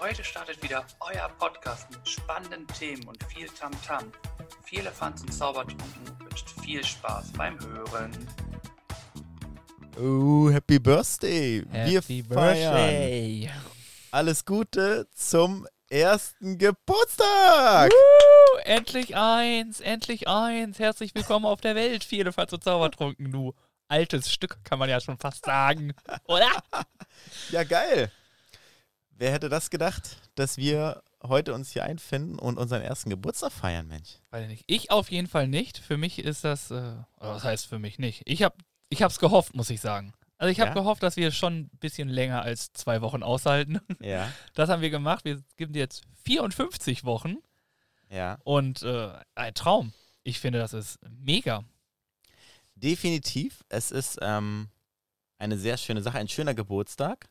Heute startet wieder euer Podcast mit spannenden Themen und viel Tamtam. -Tam. Viel Elefanz und Zaubertrunken wünscht viel Spaß beim Hören. Oh, Happy Birthday! Happy Wir feiern Birthday! alles Gute zum ersten Geburtstag! Woo, endlich eins, endlich eins. Herzlich willkommen auf der Welt, viele Fall zu Zaubertrunken, du altes Stück, kann man ja schon fast sagen. Oder? Ja, geil! Wer hätte das gedacht, dass wir heute uns hier einfinden und unseren ersten Geburtstag feiern, Mensch? Ich nicht. Ich auf jeden Fall nicht. Für mich ist das, äh, oder was heißt für mich nicht? Ich habe ich hab's gehofft, muss ich sagen. Also ich habe Ja? gehofft, dass wir schon ein bisschen länger als zwei Wochen aushalten. Ja, Das haben wir gemacht. Wir geben dir jetzt 54 Wochen ja. und äh, ein Traum. Ich finde, das ist mega. Definitiv. Es ist ähm, eine sehr schöne Sache, ein schöner Geburtstag.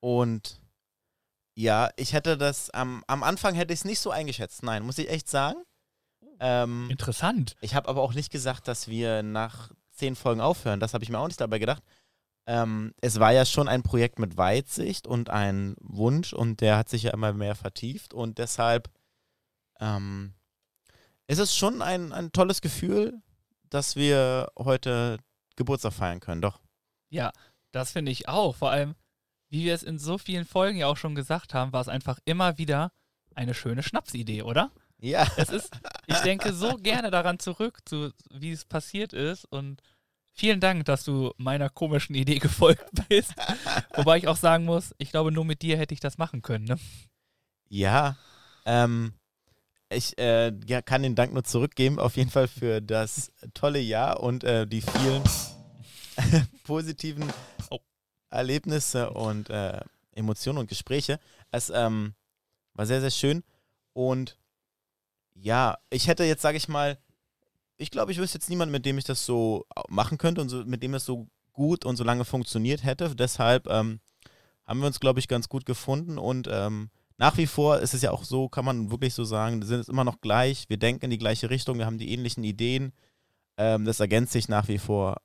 Und ja, ich hätte das am, am Anfang hätte ich es nicht so eingeschätzt. Nein, muss ich echt sagen. Ähm, Interessant. ich habe aber auch nicht gesagt, dass wir nach zehn Folgen aufhören. Das habe ich mir auch nicht dabei gedacht. Ähm, es war ja schon ein Projekt mit Weitsicht und ein Wunsch und der hat sich ja immer mehr vertieft und deshalb ähm, ist es schon ein, ein tolles Gefühl, dass wir heute Geburtstag feiern können. Doch. Ja, das finde ich auch. Vor allem, wie wir es in so vielen Folgen ja auch schon gesagt haben, war es einfach immer wieder eine schöne Schnapsidee, oder? Ja. Es ist, ich denke so gerne daran zurück, zu, wie es passiert ist und vielen Dank, dass du meiner komischen Idee gefolgt bist. Wobei ich auch sagen muss, ich glaube, nur mit dir hätte ich das machen können. Ne? Ja, ähm, ich äh, ja, kann den Dank nur zurückgeben, auf jeden Fall für das tolle Jahr und äh, die vielen positiven Oh. Erlebnisse und äh, Emotionen und Gespräche. Es ähm, war sehr, sehr schön und ja, ich hätte jetzt, sage ich mal, ich glaube, ich wüsste jetzt niemanden, mit dem ich das so machen könnte und so, mit dem es so gut und so lange funktioniert hätte. Deshalb ähm, haben wir uns, glaube ich, ganz gut gefunden und ähm, nach wie vor ist es ja auch so, kann man wirklich so sagen, wir sind es immer noch gleich, wir denken in die gleiche Richtung, wir haben die ähnlichen Ideen. Ähm, das ergänzt sich nach wie vor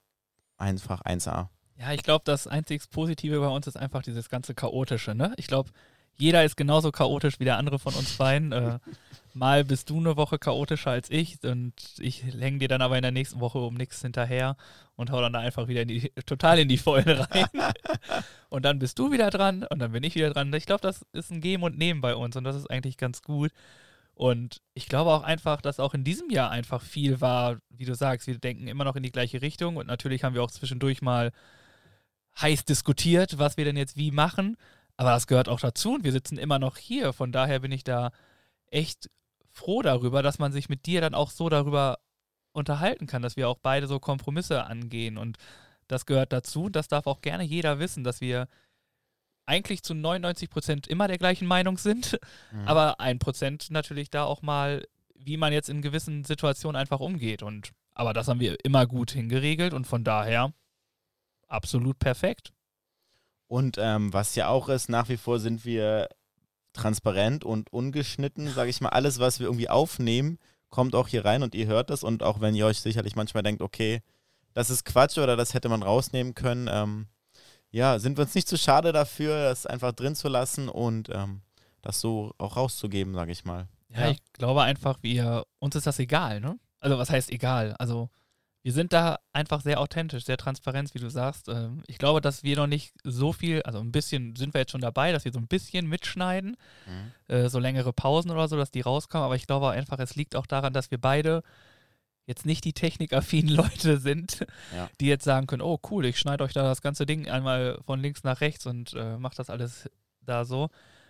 einfach 1A. Ja, ich glaube, das einzig Positive bei uns ist einfach dieses ganze Chaotische. Ne? Ich glaube, jeder ist genauso chaotisch wie der andere von uns beiden. äh, mal bist du eine Woche chaotischer als ich und ich hänge dir dann aber in der nächsten Woche um nichts hinterher und hau dann da einfach wieder in die, total in die Vollen rein. und dann bist du wieder dran und dann bin ich wieder dran. Ich glaube, das ist ein Geben und Nehmen bei uns und das ist eigentlich ganz gut. Und ich glaube auch einfach, dass auch in diesem Jahr einfach viel war, wie du sagst, wir denken immer noch in die gleiche Richtung und natürlich haben wir auch zwischendurch mal heiß diskutiert, was wir denn jetzt wie machen. Aber das gehört auch dazu und wir sitzen immer noch hier. Von daher bin ich da echt froh darüber, dass man sich mit dir dann auch so darüber unterhalten kann, dass wir auch beide so Kompromisse angehen. Und das gehört dazu. Das darf auch gerne jeder wissen, dass wir eigentlich zu 99 Prozent immer der gleichen Meinung sind, Mhm. aber ein Prozent natürlich da auch mal, wie man jetzt in gewissen Situationen einfach umgeht. Und aber das haben wir immer gut hingeregelt und von daher absolut perfekt. Und ähm, was ja auch ist, nach wie vor sind wir transparent und ungeschnitten, sage ich mal. Alles, was wir irgendwie aufnehmen, kommt auch hier rein und ihr hört es. Und auch wenn ihr euch sicherlich manchmal denkt, okay, das ist Quatsch oder das hätte man rausnehmen können, ähm, ja, sind wir uns nicht zu schade dafür, das einfach drin zu lassen und ähm, das so auch rauszugeben, sage ich mal. Ja, ich glaube einfach, wir, uns ist das egal, ne? Also was heißt egal? Also wir sind da einfach sehr authentisch, sehr transparent, wie du sagst. Ähm, Ich glaube, dass wir noch nicht so viel, also ein bisschen sind wir jetzt schon dabei, dass wir so ein bisschen mitschneiden, Mhm. äh, so längere Pausen oder so, dass die rauskommen. Aber ich glaube einfach, es liegt auch daran, dass wir beide jetzt nicht die technikaffinen Leute sind, Ja. die jetzt sagen können, oh cool, ich schneide euch da das ganze Ding einmal von links nach rechts und äh, mache das alles da so.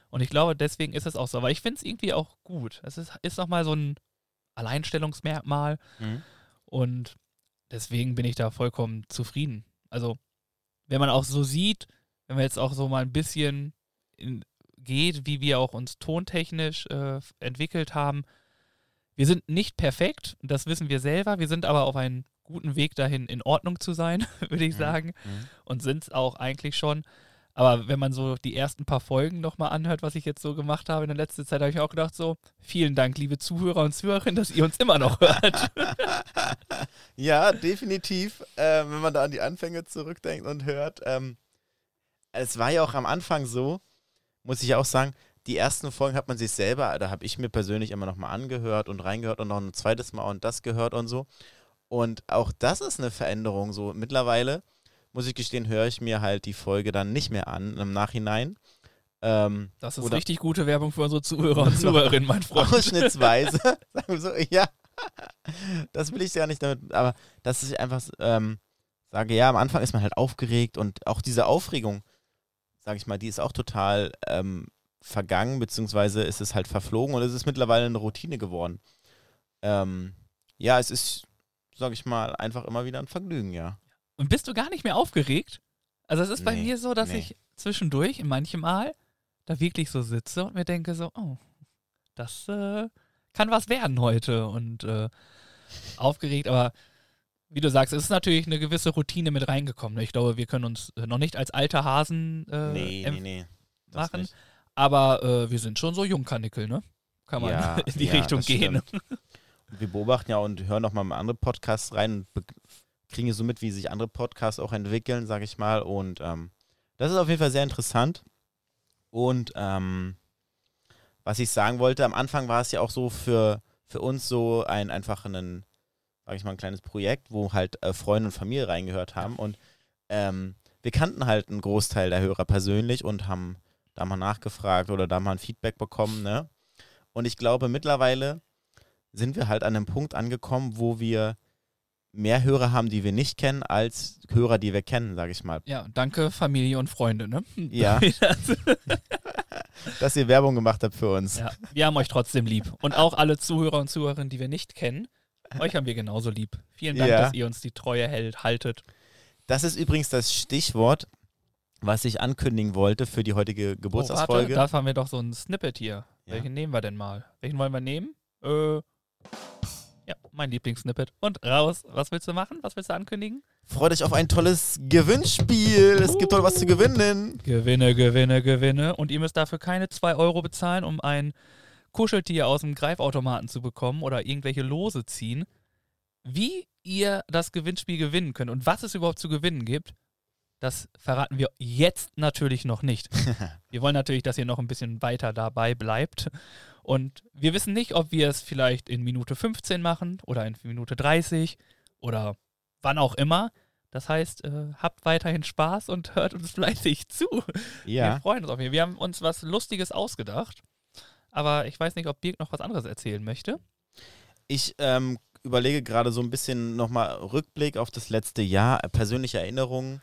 Und ich glaube, deswegen ist es auch so. Aber ich finde es irgendwie auch gut. Es ist, ist nochmal so ein Alleinstellungsmerkmal Mhm. und deswegen bin ich da vollkommen zufrieden. Also, wenn man auch so sieht, wenn man jetzt auch so mal ein bisschen in, geht, wie wir auch uns tontechnisch äh, entwickelt haben, wir sind nicht perfekt, das wissen wir selber, wir sind aber auf einem guten Weg dahin, in Ordnung zu sein, würde ich Mhm. sagen, Mhm. und sind es auch eigentlich schon. Aber wenn man so die ersten paar Folgen nochmal anhört, was ich jetzt so gemacht habe in der letzten Zeit, habe ich auch gedacht, so, vielen Dank, liebe Zuhörer und Zuhörerinnen, dass ihr uns immer noch hört. Ja, definitiv. Äh, wenn man da an die Anfänge zurückdenkt und hört. Ähm, es war ja auch am Anfang so, muss ich auch sagen, die ersten Folgen hat man sich selber, da habe ich mir persönlich immer nochmal angehört und reingehört und noch ein zweites Mal und das gehört und so. Und auch das ist eine Veränderung. So mittlerweile, muss ich gestehen, höre ich mir halt die Folge dann nicht mehr an im Nachhinein. Ähm, Das ist richtig gute Werbung für unsere Zuhörer und Zuhörerinnen, mein Freund. Ausschnittsweise. Sagen wir so, ja. Das will ich ja nicht damit, aber dass ich einfach ähm, sage, ja, am Anfang ist man halt aufgeregt und auch diese Aufregung, sage ich mal, die ist auch total ähm, vergangen, beziehungsweise ist es halt verflogen und es ist mittlerweile eine Routine geworden. Ähm, ja, es ist, sage ich mal, einfach immer wieder ein Vergnügen, ja. Und bist du gar nicht mehr aufgeregt? Also es ist bei Nee, mir so, dass nee. ich zwischendurch, in manchem Mal, da wirklich so sitze und mir denke so, oh, das äh, kann was werden heute und äh, aufgeregt, aber wie du sagst, es ist natürlich eine gewisse Routine mit reingekommen. Ich glaube, wir können uns noch nicht als alte Hasen äh, nee, nee, nee. machen. aber äh, wir sind schon so Jungkanickel, ne? Kann man Ja, in die ja, Richtung gehen. stimmt. Wir beobachten ja und hören noch mal andere Podcasts rein und kriegen so mit, wie sich andere Podcasts auch entwickeln, sage ich mal. Und ähm, das ist auf jeden Fall sehr interessant. Und ähm, was ich sagen wollte, am Anfang war es ja auch so für, für uns so ein einfach ein, sage ich mal, ein kleines Projekt, wo halt äh, Freunde und Familie reingehört haben. Und ähm, wir kannten halt einen Großteil der Hörer persönlich und haben da mal nachgefragt oder da mal ein Feedback bekommen, ne? Und ich glaube, mittlerweile sind wir halt an einem Punkt angekommen, wo wir mehr Hörer haben, die wir nicht kennen, als Hörer, die wir kennen, sage ich mal. Ja, danke Familie und Freunde, ne? Ja. Das- Dass ihr Werbung gemacht habt für uns. Ja, wir haben euch trotzdem lieb. Und auch alle Zuhörer und Zuhörerinnen, die wir nicht kennen, euch haben wir genauso lieb. Vielen Dank, Ja. dass ihr uns die Treue hält, haltet. Das ist übrigens das Stichwort, was ich ankündigen wollte für die heutige Oh, warte, Geburtstagsfolge. da haben wir doch so ein Snippet hier. Ja. Welchen nehmen wir denn mal? Welchen wollen wir nehmen? Äh, ja, mein Lieblingssnippet. Und raus. Was willst du machen? Was willst du ankündigen? Freut euch auf ein tolles Gewinnspiel. Es gibt heute was zu gewinnen. Gewinne, Gewinne, Gewinne. Und ihr müsst dafür keine 2 Euro bezahlen, um ein Kuscheltier aus dem Greifautomaten zu bekommen oder irgendwelche Lose ziehen. Wie ihr das Gewinnspiel gewinnen könnt und was es überhaupt zu gewinnen gibt, das verraten wir jetzt natürlich noch nicht. Wir wollen natürlich, dass ihr noch ein bisschen weiter dabei bleibt. Und wir wissen nicht, ob wir es vielleicht in Minute 15 machen oder in Minute 30 oder wann auch immer. Das heißt, äh, habt weiterhin Spaß und hört uns fleißig zu. Wir Ja. freuen uns auf jeden Fall. Wir haben uns was Lustiges ausgedacht. Aber ich weiß nicht, ob Birk noch was anderes erzählen möchte. Ich ähm, überlege gerade so ein bisschen nochmal Rückblick auf das letzte Jahr, persönliche Erinnerungen.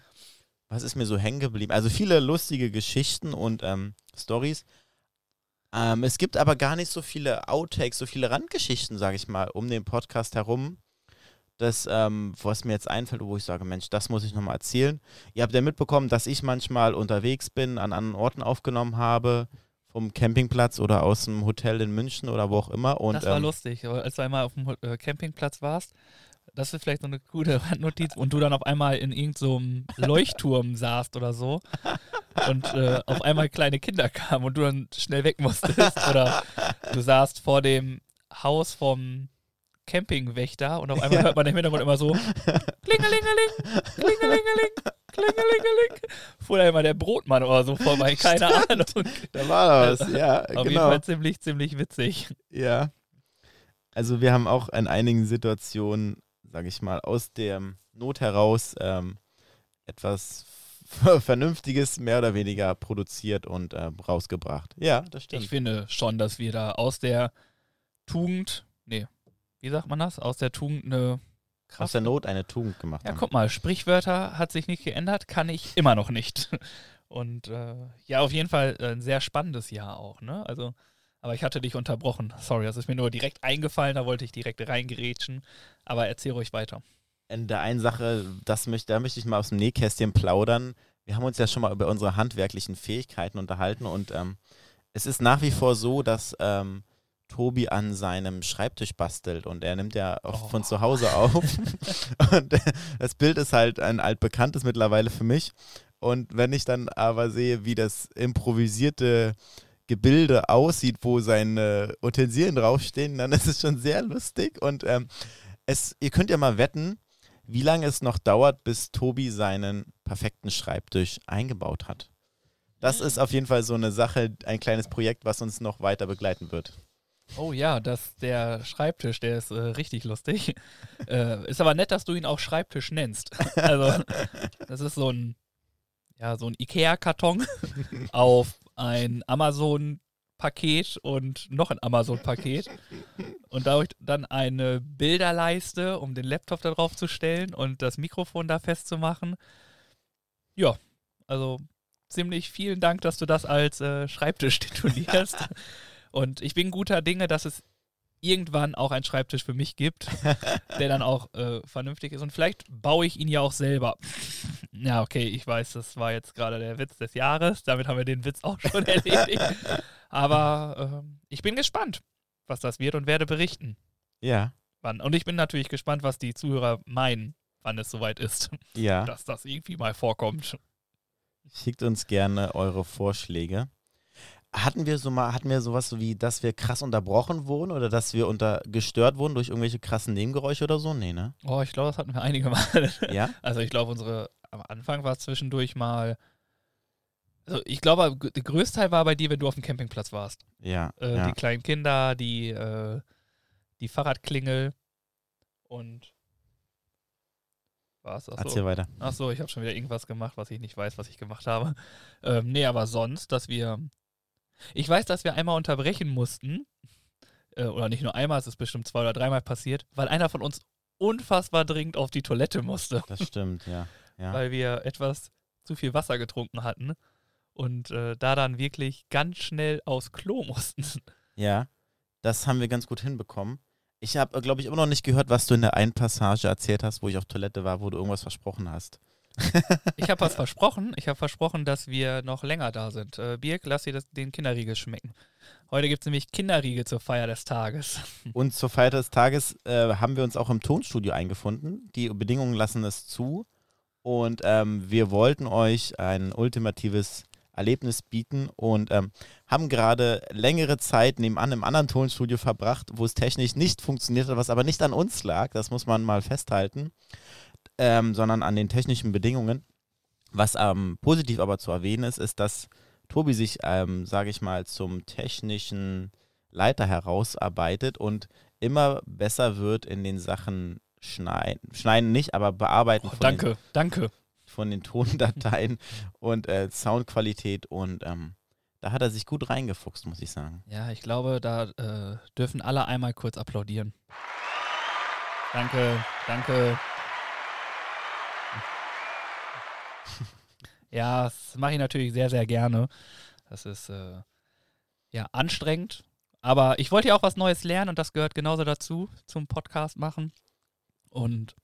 Was ist mir so hängen geblieben? Also viele lustige Geschichten und ähm, Stories. Ähm, es gibt aber gar nicht so viele Outtakes, so viele Randgeschichten, sage ich mal, um den Podcast herum. Das, ähm, was mir jetzt einfällt, wo ich sage, Mensch, das muss ich nochmal erzählen. Ihr habt ja mitbekommen, dass ich manchmal unterwegs bin, an anderen Orten aufgenommen habe, vom Campingplatz oder aus dem Hotel in München oder wo auch immer. Und, das war ähm, lustig, als du einmal auf dem äh, Campingplatz warst. Das ist vielleicht so eine gute Randnotiz. Und du dann auf einmal in irgendeinem Leuchtturm saßt oder so. Und äh, auf einmal kleine Kinder kamen und du dann schnell weg musstest. Oder du saßt vor dem Haus vom Campingwächter und auf einmal Ja. hört man im Hintergrund immer so Klingelingeling, Klingelingeling, Klingelingeling. Fuhr da immer der Brotmann oder so vorbei, keine Ahnung. Da war da was, ja, Auf jeden genau. Fall ziemlich, ziemlich witzig. Ja. Also wir haben auch in einigen Situationen, sage ich mal, aus der Not heraus ähm, etwas Vernünftiges mehr oder weniger produziert und äh, rausgebracht. Ja, das stimmt. Ich finde schon, dass wir da aus der Tugend, nee, wie sagt man das? Aus der Tugend eine Kraft. Aus der Not eine Tugend gemacht ja, haben. guck mal, Sprichwörter hat sich nicht geändert, kann ich immer noch nicht. Und äh, ja, auf jeden Fall ein sehr spannendes Jahr auch, ne? Also, aber ich hatte dich unterbrochen. Sorry, das ist mir nur direkt eingefallen, da wollte ich direkt reingerätschen. Aber erzähl ruhig weiter. In der einen Sache, das möchte, da möchte ich mal aus dem Nähkästchen plaudern. Wir haben uns ja schon mal über unsere handwerklichen Fähigkeiten unterhalten und ähm, es ist nach wie vor so, dass ähm, Tobi an seinem Schreibtisch bastelt und er nimmt ja auch Oh. von zu Hause auf. und äh, das Bild ist halt ein altbekanntes mittlerweile für mich. Und wenn ich dann aber sehe, wie das improvisierte Gebilde aussieht, wo seine Utensilien draufstehen, dann ist es schon sehr lustig. Und ähm, es, ihr könnt ja mal wetten, wie lange es noch dauert, bis Tobi seinen perfekten Schreibtisch eingebaut hat. Das ist auf jeden Fall so eine Sache, ein kleines Projekt, was uns noch weiter begleiten wird. Oh ja, das, der Schreibtisch, der ist äh, richtig lustig. äh, ist aber nett, dass du ihn auch Schreibtisch nennst. also, das ist so ein, ja, so ein Ikea-Karton auf ein Amazon-Paket und noch ein Amazon-Paket. Und dadurch dann eine Bilderleiste, um den Laptop da drauf zu stellen und das Mikrofon da festzumachen. Ja, also ziemlich vielen Dank, dass du das als äh, Schreibtisch titulierst. Und ich bin guter Dinge, dass es irgendwann auch einen Schreibtisch für mich gibt, der dann auch äh, vernünftig ist. Und vielleicht baue ich ihn ja auch selber. ja, okay, ich weiß, das war jetzt gerade der Witz des Jahres. Damit haben wir den Witz auch schon erledigt. Aber äh, ich bin gespannt, was das wird und werde berichten. Ja. Wann. Und ich bin natürlich gespannt, was die Zuhörer meinen, wann es soweit ist. Ja. Dass das irgendwie mal vorkommt. Schickt uns gerne eure Vorschläge. Hatten wir so mal, hatten wir sowas wie, dass wir krass unterbrochen wurden oder dass wir unter gestört wurden durch irgendwelche krassen Nebengeräusche oder so? Nee, ne? Oh, ich glaube, das hatten wir einige Mal. Ja? Also ich glaube, unsere, am Anfang war es zwischendurch mal. Also ich glaube, der größte Teil war bei dir, wenn du auf dem Campingplatz warst. Ja. Äh, ja. Die kleinen Kinder, die, äh, die Fahrradklingel und was? Achso. Erzähl weiter. Achso, ich habe schon wieder irgendwas gemacht, was ich nicht weiß, was ich gemacht habe. Ähm, nee, aber sonst, dass wir. Ich weiß, dass wir einmal unterbrechen mussten. Äh, oder nicht nur einmal, es ist bestimmt zwei oder dreimal passiert, weil einer von uns unfassbar dringend auf die Toilette musste. Das stimmt, ja. ja. Weil wir etwas zu viel Wasser getrunken hatten und äh, da dann wirklich ganz schnell aufs Klo mussten. Ja, das haben wir ganz gut hinbekommen. Ich habe, glaube ich, immer noch nicht gehört, was du in der einen Passage erzählt hast, wo ich auf Toilette war, wo du irgendwas versprochen hast. Ich habe was versprochen. Ich habe versprochen, dass wir noch länger da sind. Äh, Birk, lass dir das, den Kinderriegel schmecken. Heute gibt es nämlich Kinderriegel zur Feier des Tages. Und zur Feier des Tages äh, haben wir uns auch im Tonstudio eingefunden. Die Bedingungen lassen es zu. Und ähm, wir wollten euch ein ultimatives Erlebnis bieten und ähm, haben gerade längere Zeit nebenan im anderen Tonstudio verbracht, wo es technisch nicht funktioniert hat, was aber nicht an uns lag, das muss man mal festhalten, ähm, sondern an den technischen Bedingungen. Was ähm, positiv aber zu erwähnen ist, ist, dass Tobi sich, ähm, sage ich mal, zum technischen Leiter herausarbeitet und immer besser wird in den Sachen schneiden. Schneiden nicht, aber bearbeiten Oh, von, den, danke, danke. Von den Tondateien und äh, Soundqualität und ähm, da hat er sich gut reingefuchst, muss ich sagen. Ja, ich glaube, da äh, dürfen alle einmal kurz applaudieren. Danke, danke. Ja, das mache ich natürlich sehr, sehr gerne. Das ist äh, ja anstrengend. Aber ich wollte ja auch was Neues lernen und das gehört genauso dazu, zum Podcast machen. Und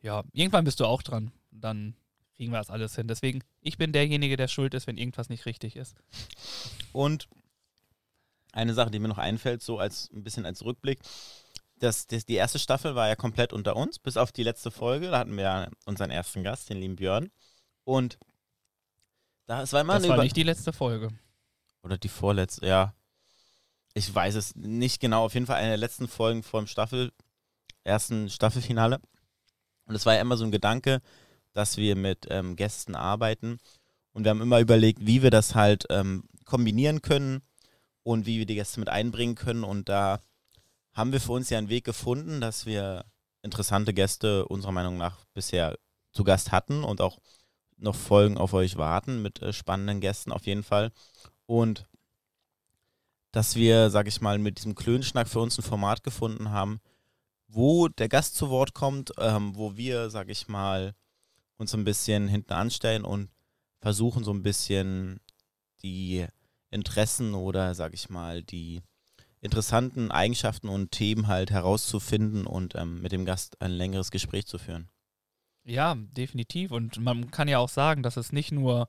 ja, irgendwann bist du auch dran. Dann kriegen wir das alles hin. Deswegen, ich bin derjenige, der schuld ist, wenn irgendwas nicht richtig ist. Und eine Sache, die mir noch einfällt, so als ein bisschen als Rückblick, das, das, die erste Staffel war ja komplett unter uns, bis auf die letzte Folge. Da hatten wir ja unseren ersten Gast, den lieben Björn. Und da es war immer Das war nicht die letzte Folge. oder die vorletzte, ja. Ich weiß es nicht genau. Auf jeden Fall eine der letzten Folgen vor dem Staffel, ersten Staffelfinale. Und es war ja immer so ein Gedanke, dass wir mit ähm, Gästen arbeiten. Und wir haben immer überlegt, wie wir das halt ähm, kombinieren können und wie wir die Gäste mit einbringen können. Und da haben wir für uns ja einen Weg gefunden, dass wir interessante Gäste unserer Meinung nach bisher zu Gast hatten und auch noch Folgen auf euch warten mit äh, spannenden Gästen auf jeden Fall. Und dass wir, sag ich mal, mit diesem Klönschnack für uns ein Format gefunden haben, wo der Gast zu Wort kommt, ähm, wo wir, sag ich mal, uns ein bisschen hinten anstellen und versuchen so ein bisschen die Interessen oder, sag ich mal, die interessanten Eigenschaften und Themen halt herauszufinden und ähm, mit dem Gast ein längeres Gespräch zu führen. Ja, definitiv. Und man kann ja auch sagen, dass es nicht nur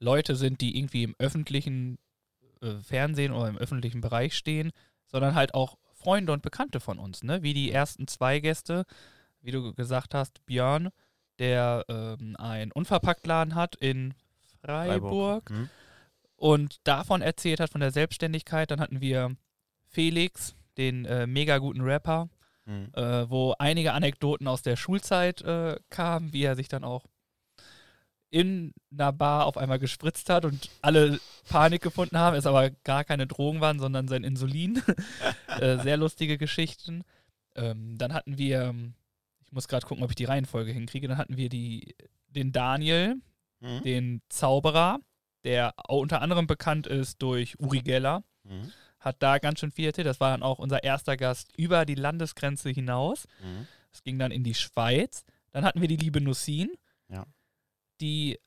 Leute sind, die irgendwie im öffentlichen äh, Fernsehen oder im öffentlichen Bereich stehen, sondern halt auch Freunde und Bekannte von uns, ne? Wie die ersten zwei Gäste, wie du gesagt hast, Björn, der ähm, einen Unverpacktladen hat in Freiburg, Hm? und davon erzählt hat, von der Selbstständigkeit. Dann hatten wir Felix, den äh, mega guten Rapper, Hm. äh, wo einige Anekdoten aus der Schulzeit äh, kamen, wie er sich dann auch in einer Bar auf einmal gespritzt hat und alle Panik gefunden haben, es aber gar keine Drogen waren, sondern sein Insulin. äh, sehr lustige Geschichten. Ähm, dann hatten wir, ich muss gerade gucken, ob ich die Reihenfolge hinkriege, dann hatten wir die, den Daniel, Mhm. den Zauberer, der unter anderem bekannt ist durch Uri Geller, Mhm. hat da ganz schön viel erzählt. Das war dann auch unser erster Gast über die Landesgrenze hinaus. Mhm. Es ging dann in die Schweiz. Dann hatten wir die liebe Nussin, Ja. die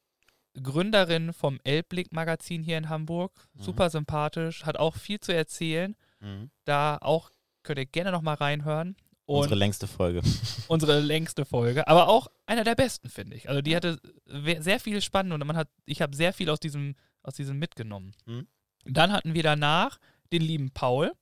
Gründerin vom Elbblick-Magazin hier in Hamburg. Mhm. Super sympathisch, hat auch viel zu erzählen. Mhm. Da auch könnt ihr gerne nochmal reinhören. Und Unsere längste Folge. unsere längste Folge, aber auch einer der besten, finde ich. Also die hatte sehr viel spannend und man hat, ich habe sehr viel aus diesem, aus diesem mitgenommen. Mhm. Dann hatten wir danach den lieben Paul,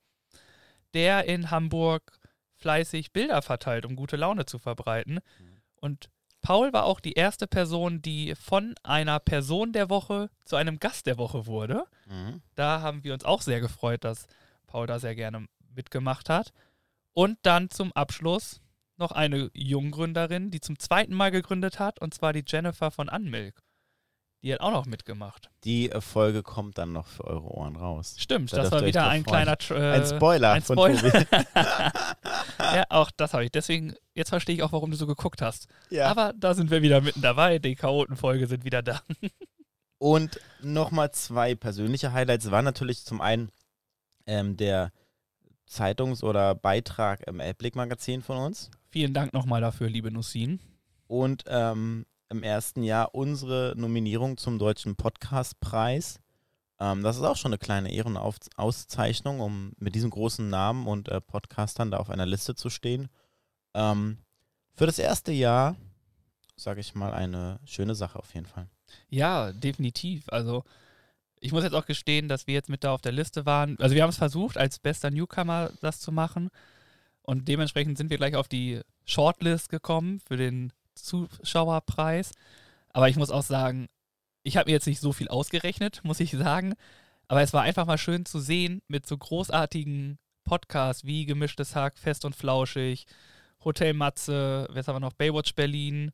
der in Hamburg fleißig Bilder verteilt, um gute Laune zu verbreiten. Mhm. Und Paul war auch die erste Person, die von einer Person der Woche zu einem Gast der Woche wurde. Mhm. Da haben wir uns auch sehr gefreut, dass Paul da sehr gerne mitgemacht hat. Und dann zum Abschluss noch eine Junggründerin, die zum zweiten Mal gegründet hat, und zwar die Jennifer von Unmilk. Die hat auch noch mitgemacht. Die äh, Folge kommt dann noch für eure Ohren raus. Stimmt, Da das war wieder ein freuen. kleiner äh, Ein Spoiler ein von Spoiler. Tobi. ja, auch das habe ich. Deswegen, jetzt verstehe ich auch, warum du so geguckt hast. Ja. Aber da sind wir wieder mitten dabei. Die Chaotenfolge sind wieder da. Und nochmal zwei persönliche Highlights waren natürlich zum einen ähm, der Zeitungs- oder Beitrag im Elbblick-Magazin von uns Vielen Dank nochmal dafür, liebe Nussin. und ähm, im ersten Jahr unsere Nominierung zum Deutschen Podcastpreis. Ähm, das ist auch schon eine kleine Ehrenauszeichnung, um mit diesem großen Namen und äh, Podcastern da auf einer Liste zu stehen. Ähm, für das erste Jahr, sage ich mal, eine schöne Sache auf jeden Fall. Ja, definitiv. Also ich muss jetzt auch gestehen, dass wir jetzt mit da auf der Liste waren. Also wir haben es versucht, als bester Newcomer das zu machen. Und dementsprechend sind wir gleich auf die Shortlist gekommen für den Zuschauerpreis. Aber ich muss auch sagen, ich habe mir jetzt nicht so viel ausgerechnet, muss ich sagen. Aber es war einfach mal schön zu sehen mit so großartigen Podcasts wie Gemischtes Hack, Fest und Flauschig, Hotel Matze, was haben wir noch, Baywatch Berlin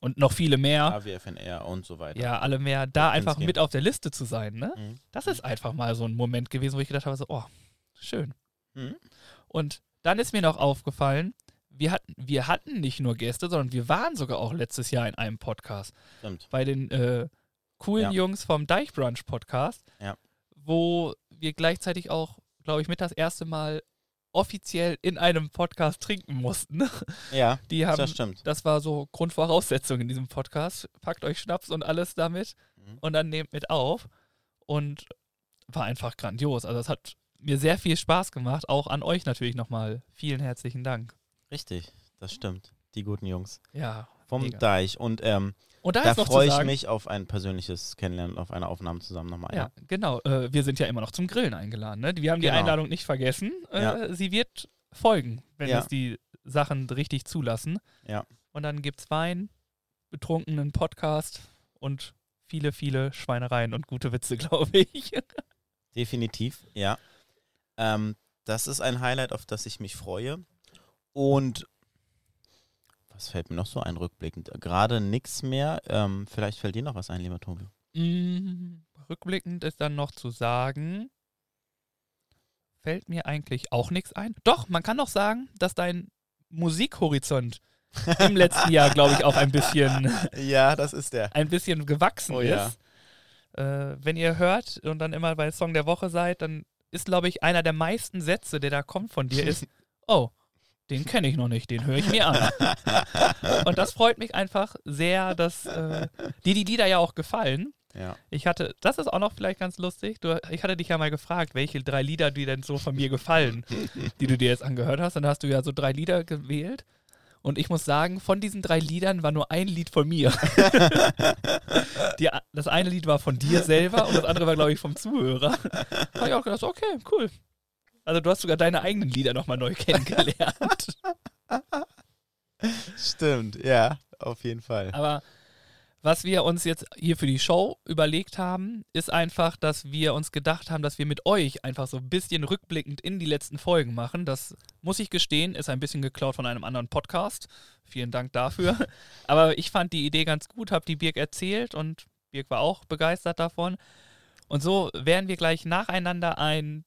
und noch viele mehr. AWFNR und so weiter. Ja, alle mehr, da Kann's einfach mit auf der Liste zu sein, ne? Mhm. Das ist einfach mal so ein Moment gewesen, wo ich gedacht habe, so, oh, schön. Mhm. Und dann ist mir noch aufgefallen, wir hatten, wir hatten nicht nur Gäste, sondern wir waren sogar auch letztes Jahr in einem Podcast Stimmt. bei den äh, coolen Ja. Jungs vom Deichbrunch Podcast, Ja. wo wir gleichzeitig auch, glaube ich, mit das erste Mal offiziell in einem Podcast trinken mussten. Ja, Die haben, das stimmt. das war so Grundvoraussetzung in diesem Podcast. Packt euch Schnaps und alles damit Mhm. und dann nehmt mit auf. Und war einfach grandios. Also es hat mir sehr viel Spaß gemacht. Auch an euch natürlich nochmal. Vielen herzlichen Dank. Richtig, das stimmt. Die guten Jungs Ja. vom Mega. Deich. Und ähm, Und da, da freue ich sagen, mich auf ein persönliches Kennenlernen, auf eine Aufnahme zusammen nochmal. Ja, genau. Äh, wir sind ja immer noch zum Grillen eingeladen. Ne? Wir haben die Genau. Einladung nicht vergessen. Äh, Ja. Sie wird folgen, wenn Ja. es die Sachen richtig zulassen. Ja. Und dann gibt es Wein, betrunkenen Podcast und viele, viele Schweinereien und gute Witze, glaube ich. Definitiv, ja. Ähm, das ist ein Highlight, auf das ich mich freue. Und was fällt mir noch so ein rückblickend? Gerade nichts mehr. Ähm, vielleicht fällt dir noch was ein, lieber Tobi. Mm, Rückblickend ist dann noch zu sagen, fällt mir eigentlich auch nichts ein. Doch, man kann doch sagen, dass dein Musikhorizont im letzten Jahr, glaube ich, auch ein bisschen, ja, das ist der. ein bisschen gewachsen Oh ja. ist. Äh, wenn ihr hört und dann immer bei Song der Woche seid, dann ist, glaube ich, einer der meisten Sätze, der da kommt von dir, ist, oh, den kenne ich noch nicht, den höre ich mir an. und das freut mich einfach sehr, dass äh, dir die Lieder ja auch gefallen. Ja. Ich hatte, das ist auch noch vielleicht ganz lustig. Du, ich hatte dich ja mal gefragt, welche drei Lieder dir denn so von mir gefallen, die du dir jetzt angehört hast. Dann hast du ja so drei Lieder gewählt. Und ich muss sagen, von diesen drei Liedern war nur ein Lied von mir. Die, das eine Lied war von dir selber und das andere war, glaube ich, vom Zuhörer. Da habe ich auch gedacht, okay, cool. Also du hast sogar deine eigenen Lieder nochmal neu kennengelernt. Stimmt, ja, auf jeden Fall. Aber Was wir uns jetzt hier für die Show überlegt haben, ist einfach, dass wir uns gedacht haben, dass wir mit euch einfach so ein bisschen rückblickend in die letzten Folgen machen. Das muss ich gestehen, ist ein bisschen geklaut von einem anderen Podcast. Vielen Dank dafür. Aber ich fand die Idee ganz gut, habe die Birg erzählt und Birg war auch begeistert davon. Und so werden wir gleich nacheinander ein,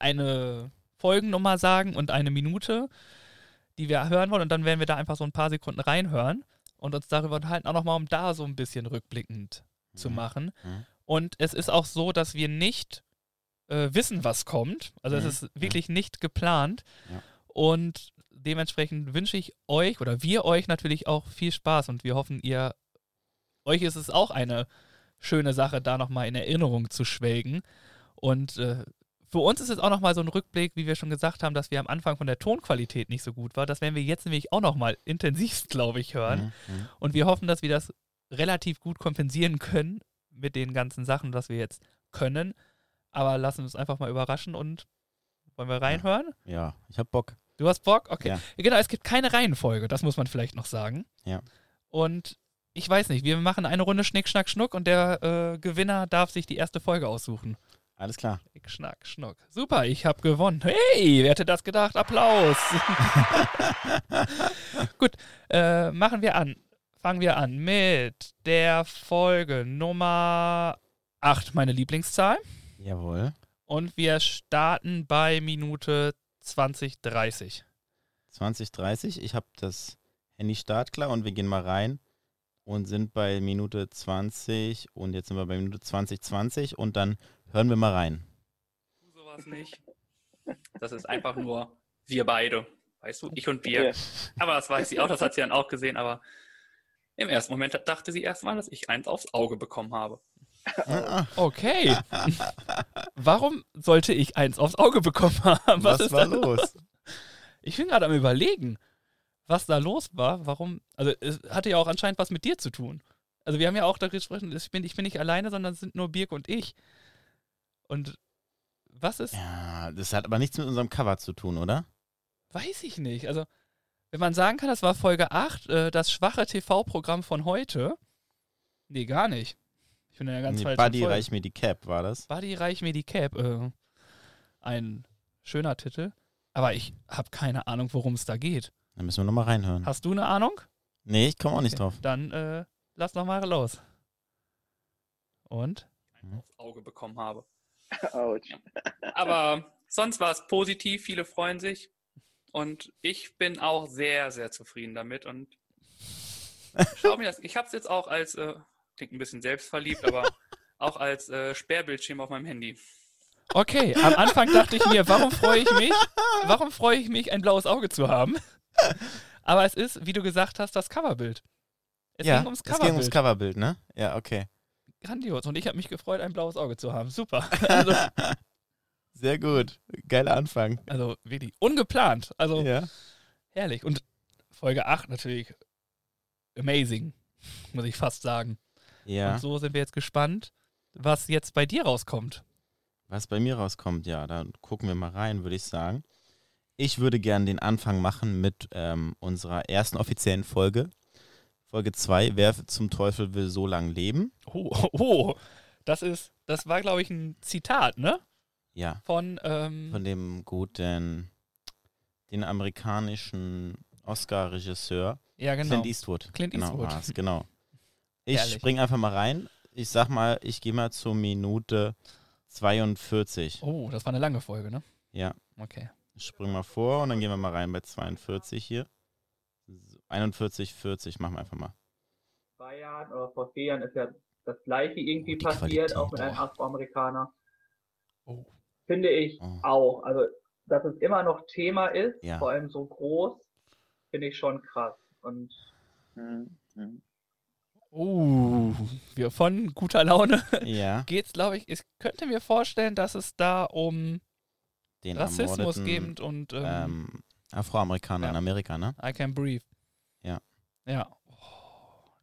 eine Folgennummer sagen und eine Minute, die wir hören wollen. Und dann werden wir da einfach so ein paar Sekunden reinhören und uns darüber unterhalten, auch nochmal, um da so ein bisschen rückblickend zu Mhm. machen. Mhm. Und es ist auch so, dass wir nicht äh, wissen, was kommt. Also Mhm. es ist wirklich nicht geplant. Ja. Und dementsprechend wünsche ich euch oder wir euch natürlich auch viel Spaß und wir hoffen, ihr euch ist es auch eine schöne Sache, da nochmal in Erinnerung zu schwelgen. Und äh, für uns ist es auch nochmal so ein Rückblick, wie wir schon gesagt haben, dass wir am Anfang von der Tonqualität nicht so gut war. Das werden wir jetzt nämlich auch nochmal intensivst, glaube ich, hören. Mhm. Und wir hoffen, dass wir das relativ gut kompensieren können mit den ganzen Sachen, was wir jetzt können. Aber lassen wir uns einfach mal überraschen und wollen wir reinhören? Ja, ich hab Bock. Du hast Bock? Okay. Ja. Genau, es gibt keine Reihenfolge, das muss man vielleicht noch sagen. Ja. Und ich weiß nicht, wir machen eine Runde Schnick, Schnack, Schnuck und der äh, Gewinner darf sich die erste Folge aussuchen. Alles klar. Schnick, Schnack, Schnuck. Super, ich habe gewonnen. Hey, wer hätte das gedacht? Applaus. Gut, äh, machen wir an. Fangen wir an mit der Folge Nummer 8, meine Lieblingszahl. Jawohl. Und wir starten bei Minute 2030. 2030. Ich habe das Handy startklar und wir gehen mal rein und sind bei Minute 20 und jetzt sind wir bei Minute 2020 und dann hören wir mal rein. Tu sowas nicht. Das ist einfach nur wir beide. Weißt du, ich und wir. Aber das weiß sie auch, das hat sie dann auch gesehen, aber im ersten Moment dachte sie erstmal, dass ich eins aufs Auge bekommen habe. Ah, Okay. Warum sollte ich eins aufs Auge bekommen haben? was ist war da los? Ich bin gerade am überlegen, was da los war. Warum? Also es hatte ja auch anscheinend was mit dir zu tun. Also wir haben ja auch darüber gesprochen, ich bin, ich bin nicht alleine, sondern es sind nur Birk und ich. Und was ist? Ja, das hat aber nichts mit unserem Cover zu tun, oder? Weiß ich nicht. Also wenn man sagen kann, das war Folge 8, äh, das schwache TV-Programm von heute. Nee, gar nicht. Ich bin in der ganz Nee, falschen Buddy Folge. reich mir die Cap, war das? Buddy Reich mir die Cap. Äh, ein schöner Titel. Aber ich habe keine Ahnung, worum es da geht. Dann müssen wir nochmal reinhören. Hast du eine Ahnung? Nee, ich komme auch nicht Okay, drauf. Dann äh, lass noch mal los. Und? Eins aufs Auge bekommen habe. Autsch. Aber sonst war es positiv, viele freuen sich. Und ich bin auch sehr, sehr zufrieden damit. Und schau mir das. Ich habe es jetzt auch als, äh, klingt ein bisschen selbstverliebt, aber auch als äh, Sperrbildschirm auf meinem Handy. Okay, am Anfang dachte ich mir, warum freue ich mich? Warum freue ich mich, ein blaues Auge zu haben? Aber es ist, wie du gesagt hast, das Coverbild. Es ja, ging ums es ging Coverbild. ums Coverbild, ne? Ja, okay. Grandios. Und ich habe mich gefreut, ein blaues Auge zu haben. Super. Also, Sehr gut. Geiler Anfang. also wirklich ungeplant. Also Ja. herrlich. Und Folge 8 natürlich amazing, muss ich fast sagen. Ja. Und so sind wir jetzt gespannt, was jetzt bei dir rauskommt. Was bei mir rauskommt, ja, da gucken wir mal rein, würde ich sagen. Ich würde gern den Anfang machen mit ähm, unserer ersten offiziellen Folge. Folge 2, Wer zum Teufel will so lang leben? Oh, oh, oh. Das ist, das war, glaube ich, ein Zitat, ne? Ja, Von, ähm, von dem guten, den amerikanischen Oscar-Regisseur ja, genau. Clint Eastwood. Clint genau, Eastwood. war's, genau. Ich Herrlich. spring einfach mal rein. Ich sag mal, ich gehe mal zur Minute 42. Oh, das war eine lange Folge, ne? Ja. Okay. Ich spring mal vor und dann gehen wir mal rein bei 42 hier. So, 41, 40, machen wir einfach mal. zwei Jahren oder vor vier Jahren ist ja das gleiche irgendwie Oh, passiert, Qualität, auch mit einem. Afroamerikaner. Oh. Finde ich Oh. auch. Also, dass es immer noch Thema ist, Ja. vor allem so groß, finde ich schon krass. Und hm, hm. Uh, wir von guter Laune Ja, geht's, glaube ich. Ich könnte mir vorstellen, dass es da um den Rassismus geht und ähm, ähm, Afroamerikaner ja. in Amerika, ne? I Can Breathe. Ja. Ja. Oh,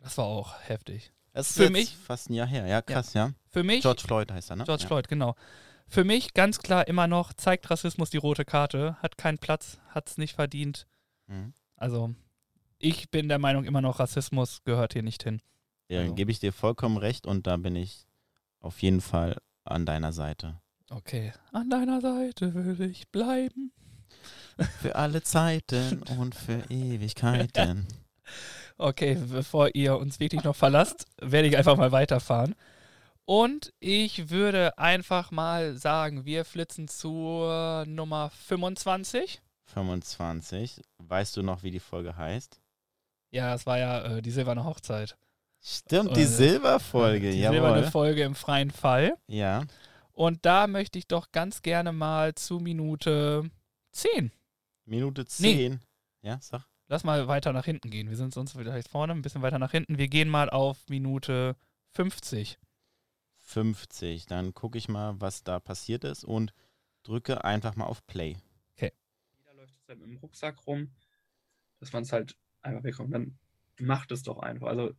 das war auch heftig. Das ist Für mich- fast ein Jahr her. Ja, krass, ja. Für mich, George Floyd heißt er, ne? George ja. Floyd, genau. Für mich ganz klar immer noch, zeigt Rassismus die rote Karte, hat keinen Platz, hat es nicht verdient. Mhm. Also, ich bin der Meinung immer noch, Rassismus gehört hier nicht hin. Ja, Also. gebe ich dir vollkommen recht und da bin ich auf jeden Fall an deiner Seite. Okay. An deiner Seite will ich bleiben. Für alle Zeiten und für Ewigkeiten. Okay, bevor ihr uns wirklich noch verlasst, werde ich einfach mal weiterfahren. Und ich würde einfach mal sagen, wir flitzen zur Nummer 25. 25. Weißt du noch, wie die Folge heißt? Ja, es war ja äh, die silberne Hochzeit. Stimmt, die Äh, Silberfolge, Die jawohl. silberne Folge im freien Fall. Ja. Und da möchte ich doch ganz gerne mal zu Minute 10. Minute 10. Ja, sag. Lass mal weiter nach hinten gehen. Wir sind sonst vielleicht vorne, ein bisschen weiter nach hinten. Wir gehen mal auf Minute 50. 50. Dann gucke ich mal, was da passiert ist und drücke einfach mal auf Play. Jeder läuft jetzt halt mit dem Rucksack rum, dass man es halt einfach wegkommt. Dann macht es doch einfach. Also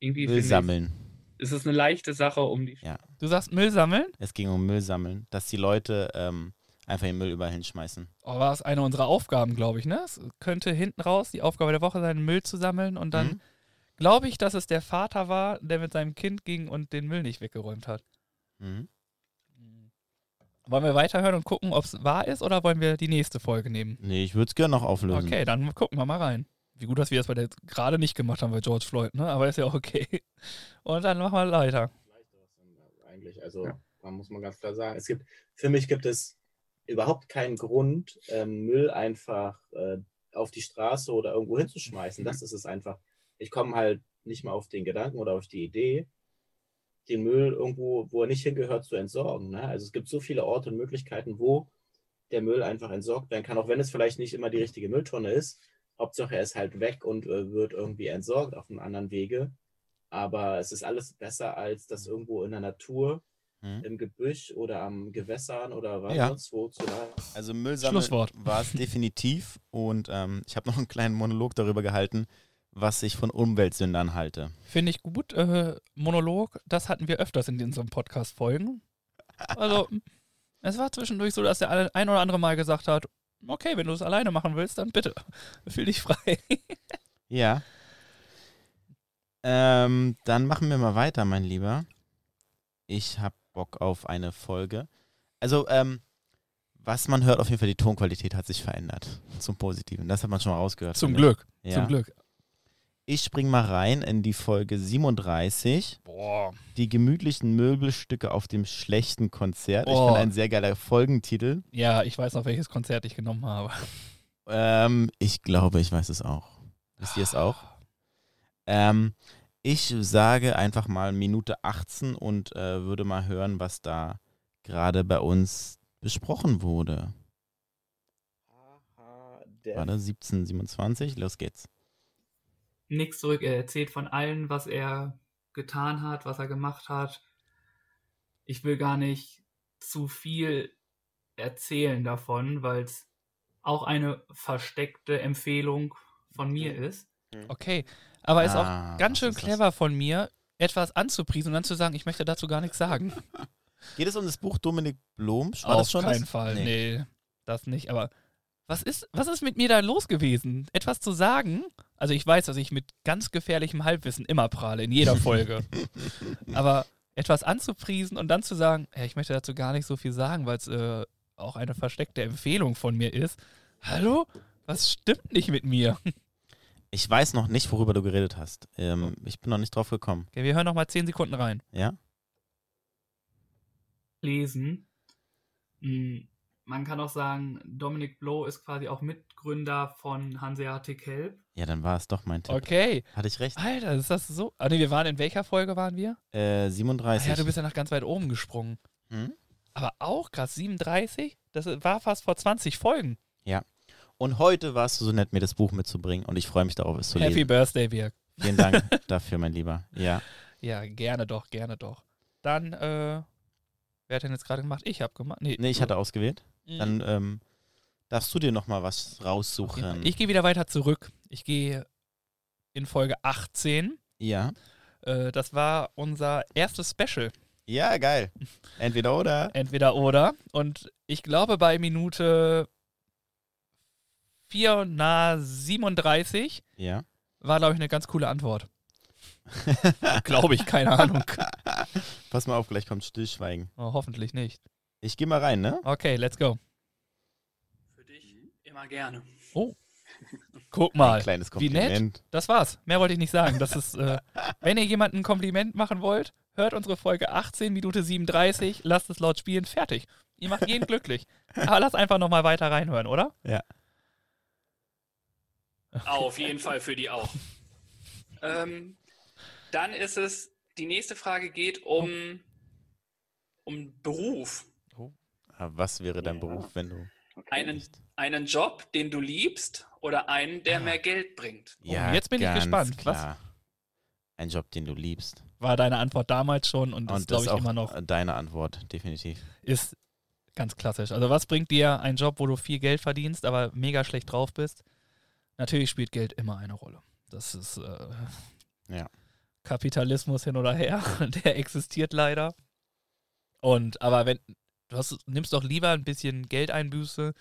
irgendwie Müll finde ich, sammeln. ist es eine leichte Sache, um die Ja. Du sagst Müll sammeln? Es ging um Müll sammeln, dass die Leute ähm, einfach den Müll überall hinschmeißen. Oh, war es eine unserer Aufgaben, glaube ich, ne? Es könnte hinten raus die Aufgabe der Woche sein, Müll zu sammeln und dann Mhm. glaube ich, dass es der Vater war, der mit seinem Kind ging und den Müll nicht weggeräumt hat. Mhm. Wollen wir weiterhören und gucken, ob es wahr ist oder wollen wir die nächste Folge nehmen? Nee, ich würde es gerne noch auflösen. Okay, dann gucken wir mal rein. Wie gut, dass wir das bei der gerade nicht gemacht haben bei George Floyd, ne? Aber ist ja auch okay. Und dann machen wir weiter. Dann eigentlich. Also Ja. da muss man ganz klar sagen, es gibt, für mich gibt es überhaupt keinen Grund, ähm, Müll einfach äh, auf die Straße oder irgendwo hinzuschmeißen. Das ist es einfach. Ich komme halt nicht mal auf den Gedanken oder auf die Idee, den Müll irgendwo, wo er nicht hingehört, zu entsorgen. Ne? Also es gibt so viele Orte und Möglichkeiten, wo der Müll einfach entsorgt werden kann, auch wenn es vielleicht nicht immer die richtige Mülltonne ist. Hauptsache er ist halt weg und äh, wird irgendwie entsorgt auf einem anderen Wege. Aber es ist alles besser, als das irgendwo in der Natur, Mhm. im Gebüsch oder am Gewässern oder was Ja. sonst wo zu lagern. Also Müll sammeln Schlusswort. war es definitiv und ähm, ich habe noch einen kleinen Monolog darüber gehalten, was ich von Umweltsündern halte. Finde ich gut. Äh, Monolog, das hatten wir öfters in unseren Podcast-Folgen. Also, es war zwischendurch so, dass der ein oder andere mal gesagt hat, okay, wenn du es alleine machen willst, dann bitte. Fühl dich frei. Ja. Ähm, dann machen wir mal weiter, mein Lieber. Ich habe Bock auf eine Folge. Also, ähm, was man hört, auf jeden Fall, die Tonqualität hat sich verändert. Zum Positiven. Das hat man schon mal rausgehört. Zum ich. Glück. Ja. Zum Glück. Ich spring mal rein in die Folge 37. Boah. Die gemütlichen Möbelstücke auf dem schlechten Konzert. Ich Oh. finde ein sehr geiler Folgentitel. Ja, ich weiß noch, welches Konzert ich genommen habe. Ähm, ich glaube, ich weiß es auch. Wisst ihr es auch? Ähm, ich sage einfach mal Minute 18 und äh, würde mal hören, was da gerade bei uns besprochen wurde. Der Warte, 17, 27, los geht's. nichts zurück. Er erzählt von allen, was er getan hat, was er gemacht hat. Ich will gar nicht zu viel erzählen davon, weil es auch eine versteckte Empfehlung von mir ist. Okay. Aber ist Ah, auch ganz was schön ist das? clever von mir, etwas anzupriesen und dann zu sagen, ich möchte dazu gar nichts sagen. Geht es um das Buch Dominik Blom? War das Auf schon keinen das? Fall. Nee. Nee. das nicht. Aber was ist, was ist mit mir da los gewesen? Etwas zu sagen? Also ich weiß, dass ich mit ganz gefährlichem Halbwissen immer prahle, in jeder Folge. Aber etwas anzupriesen und dann zu sagen, ja, ich möchte dazu gar nicht so viel sagen, weil es äh, auch eine versteckte Empfehlung von mir ist. Hallo? Was stimmt nicht mit mir? Ich weiß noch nicht, worüber du geredet hast. Ähm, ich bin noch nicht drauf gekommen. Okay, wir hören noch mal zehn Sekunden rein. Ja? Lesen. Mm, Man kann auch sagen, Dominic Blow ist quasi auch Mitgründer von Hanseatic Help. Ja, dann war es doch mein Tipp. Okay. Hatte ich recht? Alter, ist das so? Ah, nee, wir waren in welcher Folge waren wir? Äh, Ah, 37. ja, du bist ja nach ganz weit oben gesprungen. Hm? Aber auch krass, 37? Das war fast vor 20 Folgen. Und heute warst du so nett, mir das Buch mitzubringen und ich freue mich darauf, es zu Happy lesen. Birthday, Birk. Vielen Dank dafür, mein Lieber. Ja. Ja, gerne doch, gerne doch. Dann, äh, wer hat denn jetzt gerade gemacht? Ich habe gemacht. Nee, Nee, ich hatte ausgewählt. Mhm. Dann ähm, darfst du dir nochmal was raussuchen. Ich gehe wieder weiter zurück. Ich gehe in Folge 18. ja. Äh, das war unser erstes Special. Ja, geil. Entweder oder. Entweder oder. Und ich glaube, bei Minute 4 na 37 Ja. war, glaube ich, eine ganz coole Antwort. Glaube ich, keine Ahnung. Pass mal auf, gleich kommt Stillschweigen. Oh, hoffentlich nicht. Ich gehe mal rein, ne? Okay, let's go. Für dich immer gerne. Guck mal. Ein kleines Wie nett. Kompliment. Das war's. Mehr wollte ich nicht sagen. Das ist, äh, wenn ihr jemandem ein Kompliment machen wollt, hört unsere Folge 18, Minute 37, lasst es laut spielen, fertig. Ihr macht jeden glücklich. Aber lasst einfach nochmal weiter reinhören, oder? Auf jeden Fall für die auch. Ähm, dann ist es, die nächste Frage geht um, um Beruf. Ah, Was wäre dein Ja. Beruf, wenn du. Einen, einen Job, den du liebst oder einen, der Ah. mehr Geld bringt. Oh, jetzt bin ich gespannt. Was? Klar. Ein Job, den du liebst. War deine Antwort damals schon und, das Und glaube das ich ist auch immer noch deine Antwort, definitiv. ist ganz klassisch. Also was bringt dir ein Job, wo du viel Geld verdienst, aber mega schlecht drauf bist? Natürlich spielt Geld immer eine Rolle. Das ist äh, Ja. Kapitalismus hin oder her, der existiert leider. Und aber wenn du hast, nimmst doch lieber ein bisschen Geldeinbüße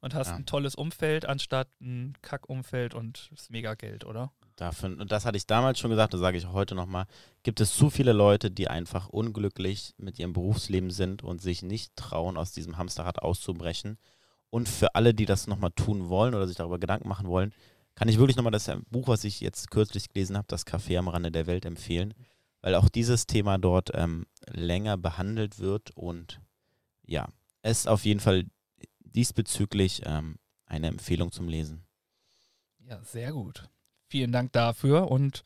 und hast Ja. ein tolles Umfeld anstatt ein Kackumfeld und das mega Geld, oder? Dafür, und das hatte ich damals schon gesagt, das sage ich auch heute nochmal, gibt es zu viele Leute, die einfach unglücklich mit ihrem Berufsleben sind und sich nicht trauen, aus diesem Hamsterrad auszubrechen. Und für alle, die das nochmal tun wollen oder sich darüber Gedanken machen wollen, kann ich wirklich nochmal das Buch, was ich jetzt kürzlich gelesen habe, Das Café am Rande der Welt empfehlen, weil auch dieses Thema dort ähm, länger behandelt wird und ja, es ist auf jeden Fall diesbezüglich ähm, eine Empfehlung zum Lesen. Ja, sehr gut. Vielen Dank dafür und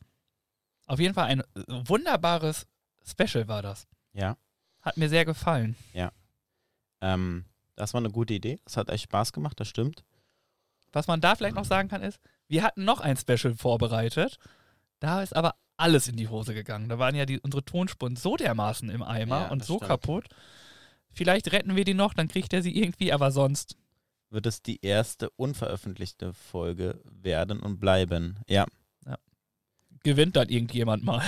auf jeden Fall ein äh, wunderbares Special war das. Ja. Hat mir sehr gefallen. Ähm, das war eine gute Idee. Das hat echt Spaß gemacht, das stimmt. Was man da vielleicht noch sagen kann ist, wir hatten noch ein Special vorbereitet. Da ist aber alles in die Hose gegangen. Da waren ja die, unsere Tonspuren so dermaßen im Eimer Ja, und so stimmt. kaputt. Vielleicht retten wir die noch, dann kriegt er sie irgendwie, aber sonst. Wird es die erste unveröffentlichte Folge werden und bleiben. Ja. gewinnt dann irgendjemand mal.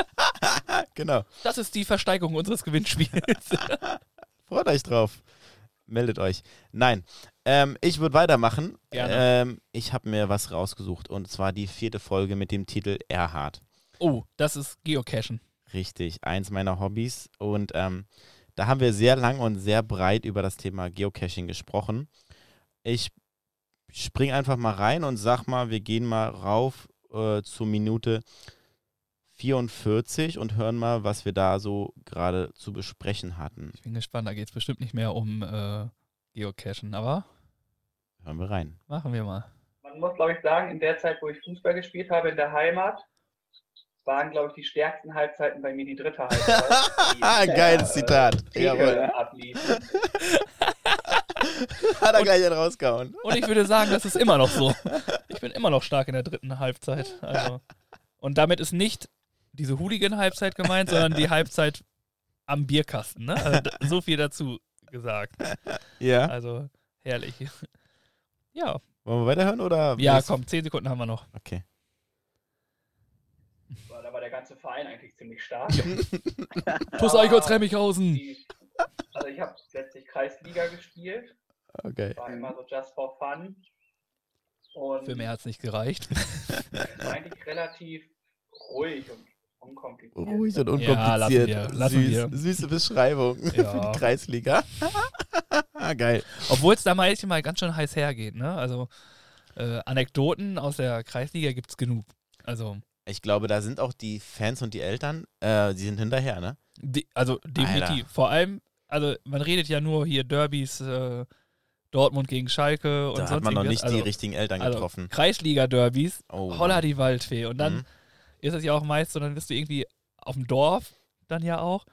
genau. Das ist die Versteigerung unseres Gewinnspiels. Freut euch drauf. Meldet euch. Nein, ähm, ich würde weitermachen. Ähm, ich habe mir was rausgesucht und zwar die vierte Folge mit dem Titel Erhard. oh, das ist Geocachen. Richtig, eins meiner Hobbys. Und ähm, da haben wir sehr lang und sehr breit über das Thema Geocaching gesprochen. Ich spring einfach mal rein und sag mal, wir gehen mal rauf äh, zur Minute 44 und hören mal, was wir da so gerade zu besprechen hatten. Ich bin gespannt, da geht es bestimmt nicht mehr um äh, Geocachen, aber Hören wir rein. machen wir mal. Man muss, glaube ich, sagen, in der Zeit, wo ich Fußball gespielt habe in der Heimat, waren, glaube ich, die stärksten Halbzeiten bei mir die dritte Halbzeit. die, Ah, Geiles äh, Zitat. Jawohl. abliefen. Hat er gleich einen rausgehauen. Und ich würde sagen, das ist immer noch so. Ich bin immer noch stark in der dritten Halbzeit. Also. Und damit ist nicht diese Hooligan-Halbzeit gemeint, sondern die Halbzeit am Bierkasten. Ne? Also so viel dazu gesagt. Ja. Also herrlich. Ja, Wollen wir weiterhören oder? ja, komm, zehn Sekunden haben wir noch. Okay. War- Da war der ganze Verein eigentlich ziemlich stark. Tuss Aber Eichholz Remmichhausen. die- Also ich habe letztlich Kreisliga gespielt, Okay. war immer so just for fun. Und Für mehr hat es nicht gereicht. war eigentlich relativ ruhig und unkompliziert. Ruhig und Ja, unkompliziert. lassen wir, lassen Süß. Süße Beschreibung für Ja. die Kreisliga. Geil. Obwohl es da manchmal ganz schön heiß hergeht. Ne? Also äh, Anekdoten aus der Kreisliga gibt es genug. Also, Ich glaube, da sind auch die Fans und die Eltern, äh, die sind hinterher, ne? de also definitiv. Alter. Vor allem, also man redet ja nur hier Derbys, äh, Dortmund gegen Schalke und Da sonst hat man noch nicht die also, richtigen Eltern also getroffen. Kreisliga-Derbys, Oh, holla die Waldfee. Und dann Mhm. Ist es ja auch meist so, dann bist du irgendwie auf dem Dorf dann ja auch.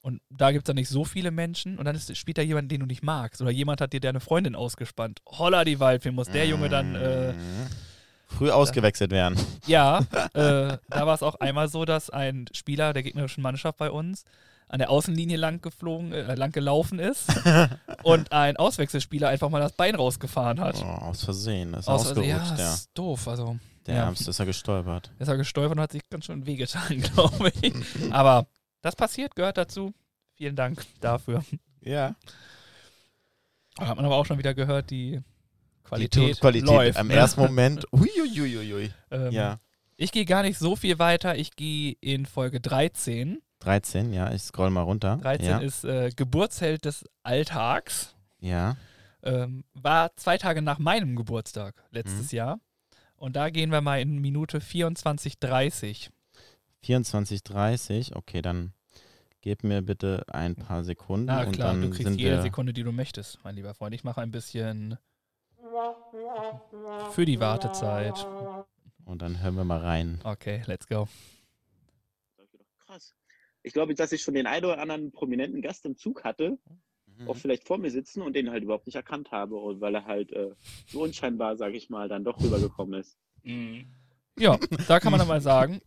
Und da gibt es dann nicht so viele Menschen. Und dann ist, spielt da jemand, den du nicht magst. Oder jemand hat dir deine Freundin ausgespannt. Holla die Waldfee, muss der Junge dann. Äh, Mhm. Früh ausgewechselt werden. ja, äh, da war es auch einmal so, dass ein Spieler der gegnerischen Mannschaft bei uns an der Außenlinie lang geflogen, äh, lang gelaufen ist und ein Auswechselspieler einfach mal das Bein rausgefahren Oh, hat. aus Versehen. Ist Aus Versehen, ausgerutscht, ja, ja. ist doof. Also, Der ja. Ärmste ist er gestolpert. ist er gestolpert und hat sich ganz schön wehgetan, glaube ich. Aber das passiert, gehört dazu. Vielen Dank dafür. Ja. Da hat man aber auch schon wieder gehört, die Die Qualität, läuft. am ne? ersten Moment. Uiuiuiui. Ähm, Ja. Ich gehe gar nicht so viel weiter. Ich gehe in Folge 13. 13, ja, ich scroll mal runter. 13 ja. ist äh, Geburtsheld des Alltags. Ja. Ähm, war zwei Tage nach meinem Geburtstag letztes Mhm. Jahr. Und da gehen wir mal in Minute 24,30. 24,30. Okay, dann gib mir bitte ein paar Sekunden. Na und klar, dann du kriegst jede Sekunde, die du möchtest, mein lieber Freund. Ich mache ein bisschen für die Wartezeit. Und dann hören wir mal rein. Okay, let's go. Krass. Ich glaube, dass ich schon den einen oder anderen prominenten Gast im Zug hatte, Mhm. auch vielleicht vor mir sitzen und den halt überhaupt nicht erkannt habe, und weil er halt äh, so unscheinbar, sage ich mal, dann doch rübergekommen ist. Ja, da kann man dann mal sagen,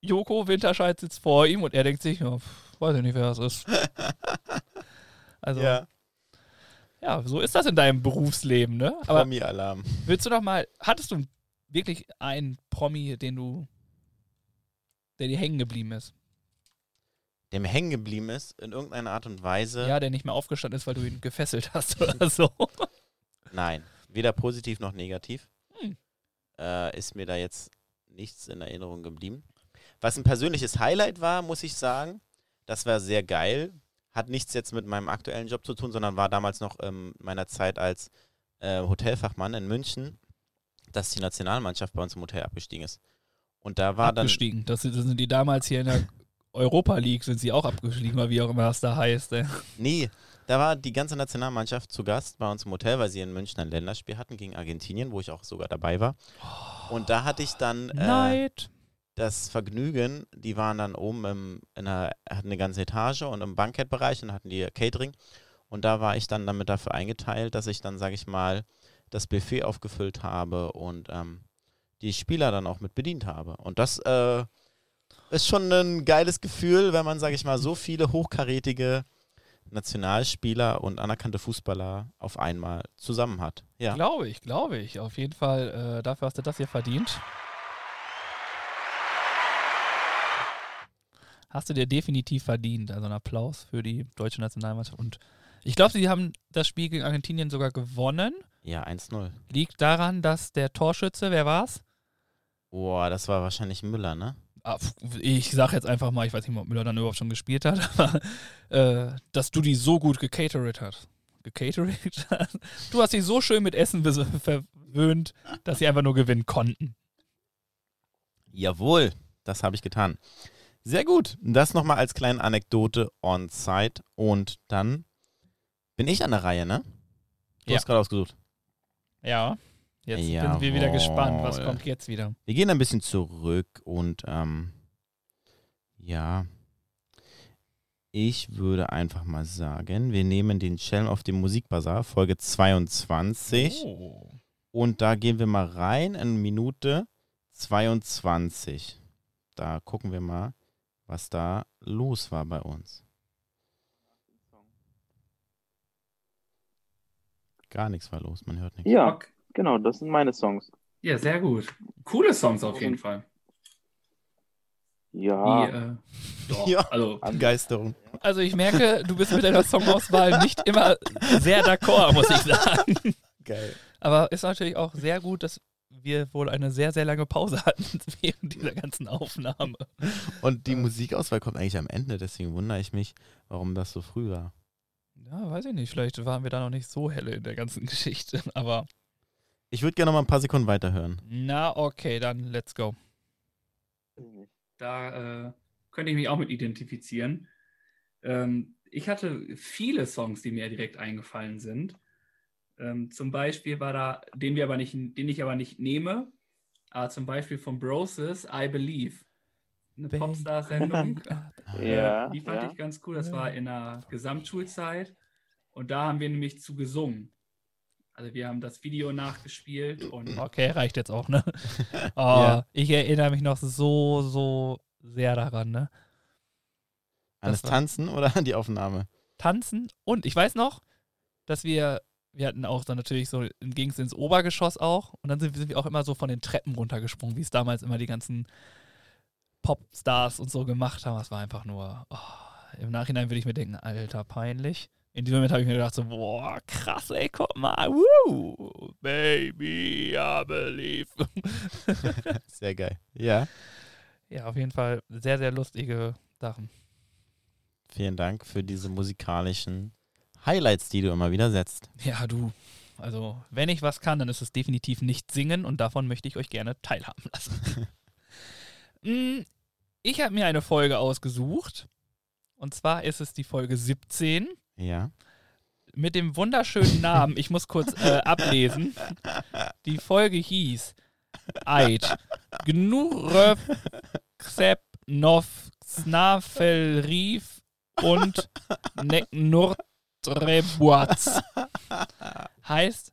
Joko Winterscheid sitzt vor ihm und er denkt sich, ja, pf, weiß ich nicht, wer das ist. Also, ja. ja, so ist das in deinem Berufsleben, ne? Aber Promi-Alarm. willst du noch mal, hattest du wirklich einen Promi, den du, der dir hängen geblieben ist? Der mir hängen geblieben ist, in irgendeiner Art und Weise. Ja, der nicht mehr aufgestanden ist, weil du ihn gefesselt hast oder so. Nein, weder positiv noch negativ. Hm. Äh, ist mir da jetzt nichts in Erinnerung geblieben. Was ein persönliches Highlight war, muss ich sagen, das war sehr geil. Hat nichts jetzt mit meinem aktuellen Job zu tun, sondern war damals noch ähm, meiner Zeit als äh, Hotelfachmann in München, dass die Nationalmannschaft bei uns im Hotel abgestiegen ist. Und da war dann. abgestiegen. Das sind, das sind die damals hier in der Europa League, sind sie auch abgestiegen, oder wie auch immer das da heißt. Ey. Nee, da war die ganze Nationalmannschaft zu Gast bei uns im Hotel, weil sie in München ein Länderspiel hatten gegen Argentinien, wo ich auch sogar dabei war. Und da hatte ich dann äh, das Vergnügen, die waren dann oben im, in einer, hatten eine ganze Etage und im Bankettbereich und hatten die Catering. Und da war ich dann damit dafür eingeteilt, dass ich dann, sage ich mal, das Buffet aufgefüllt habe und ähm, die Spieler dann auch mit bedient habe. Und das äh, ist schon ein geiles Gefühl, wenn man, sage ich mal, so viele hochkarätige Nationalspieler und anerkannte Fußballer auf einmal zusammen hat. Ja. Glaube ich, glaube ich. Auf jeden Fall, äh, dafür hast du das hier verdient. Hast du dir definitiv verdient. Also ein Applaus für die deutsche Nationalmannschaft. Und ich glaube, sie haben das Spiel gegen Argentinien sogar gewonnen. Ja, 1-0. Liegt daran, dass der Torschütze, wer war's? Boah, das war wahrscheinlich Müller, ne? Ah, Ich sag jetzt einfach mal, ich weiß nicht, ob Müller dann überhaupt schon gespielt hat, aber äh, dass du die so gut gecatert hast. Gecatert hast? Du hast sie so schön mit Essen verwöhnt, dass sie einfach nur gewinnen konnten. Jawohl, das habe ich getan. Sehr gut. Das nochmal als kleine Anekdote on-site. Und dann bin ich an der Reihe, ne? Du Ja. hast gerade ausgesucht. Ja. Jetzt sind wir wieder gespannt, was Jawohl. kommt jetzt wieder. Wir gehen ein bisschen zurück und ähm, ja, ich würde einfach mal sagen, wir nehmen den Schelm auf dem Musikbazar, Folge 22. Oh. Und da gehen wir mal rein in Minute 22. Da gucken wir mal, was da los war bei uns. Gar nichts war los, man hört nichts. Ja, Okay. Genau, das sind meine Songs. Ja, sehr gut. Coole Songs auf jeden Fall. Ja, Die, äh, doch, Ja. Also, Begeisterung. Also ich merke, du bist mit deiner Songauswahl nicht immer sehr d'accord, muss ich sagen. Geil. Aber ist natürlich auch sehr gut, dass wir wohl eine sehr, sehr lange Pause hatten während dieser ganzen Aufnahme. Und die Musikauswahl kommt eigentlich am Ende, deswegen wundere ich mich, warum das so früh war. Ja, weiß ich nicht. Vielleicht waren wir da noch nicht so helle in der ganzen Geschichte. Aber Ich würde gerne noch mal ein paar Sekunden weiterhören. na, okay, dann let's go. da äh, könnte ich mich auch mit identifizieren. Ähm, ich hatte viele Songs, die mir direkt eingefallen sind. Ähm, zum Beispiel war da, den wir aber nicht, den ich aber nicht nehme, aber zum Beispiel von Broses I Believe. Eine. Popstar-Sendung. Ja, die fand ja. ich ganz cool. Das war in der Gesamtschulzeit. Und da haben wir nämlich zu gesungen. Also wir haben das Video nachgespielt und Okay, reicht jetzt auch, ne? Oh, Ja. Ich erinnere mich noch so, so sehr daran, ne? An Das Tanzen oder an die Aufnahme? Tanzen. Und ich weiß noch, dass wir, wir hatten auch dann natürlich so, ging es ins Obergeschoss auch. Und dann sind, sind wir auch immer so von den Treppen runtergesprungen, wie es damals immer die ganzen Popstars und so gemacht haben. Das war einfach nur, oh, im Nachhinein würde ich mir denken, alter, peinlich. In diesem Moment habe ich mir gedacht so, boah, krass, ey, guck mal, wuh. Baby, I believe. Sehr geil. Ja, ja, auf jeden Fall sehr, sehr lustige Sachen. vielen Dank für diese musikalischen Highlights, die du immer wieder setzt. Ja, du. Also, wenn ich was kann, dann ist es definitiv nicht singen und davon möchte ich euch gerne teilhaben lassen. Mm, ich habe mir eine Folge ausgesucht. Und zwar ist es die Folge 17 Ja. mit dem wunderschönen Namen. Ich muss kurz äh, ablesen. Die Folge hieß Eid. Gnuröv, Xep, Nov, Snafel, Rief und Nurtrebuaz. Heißt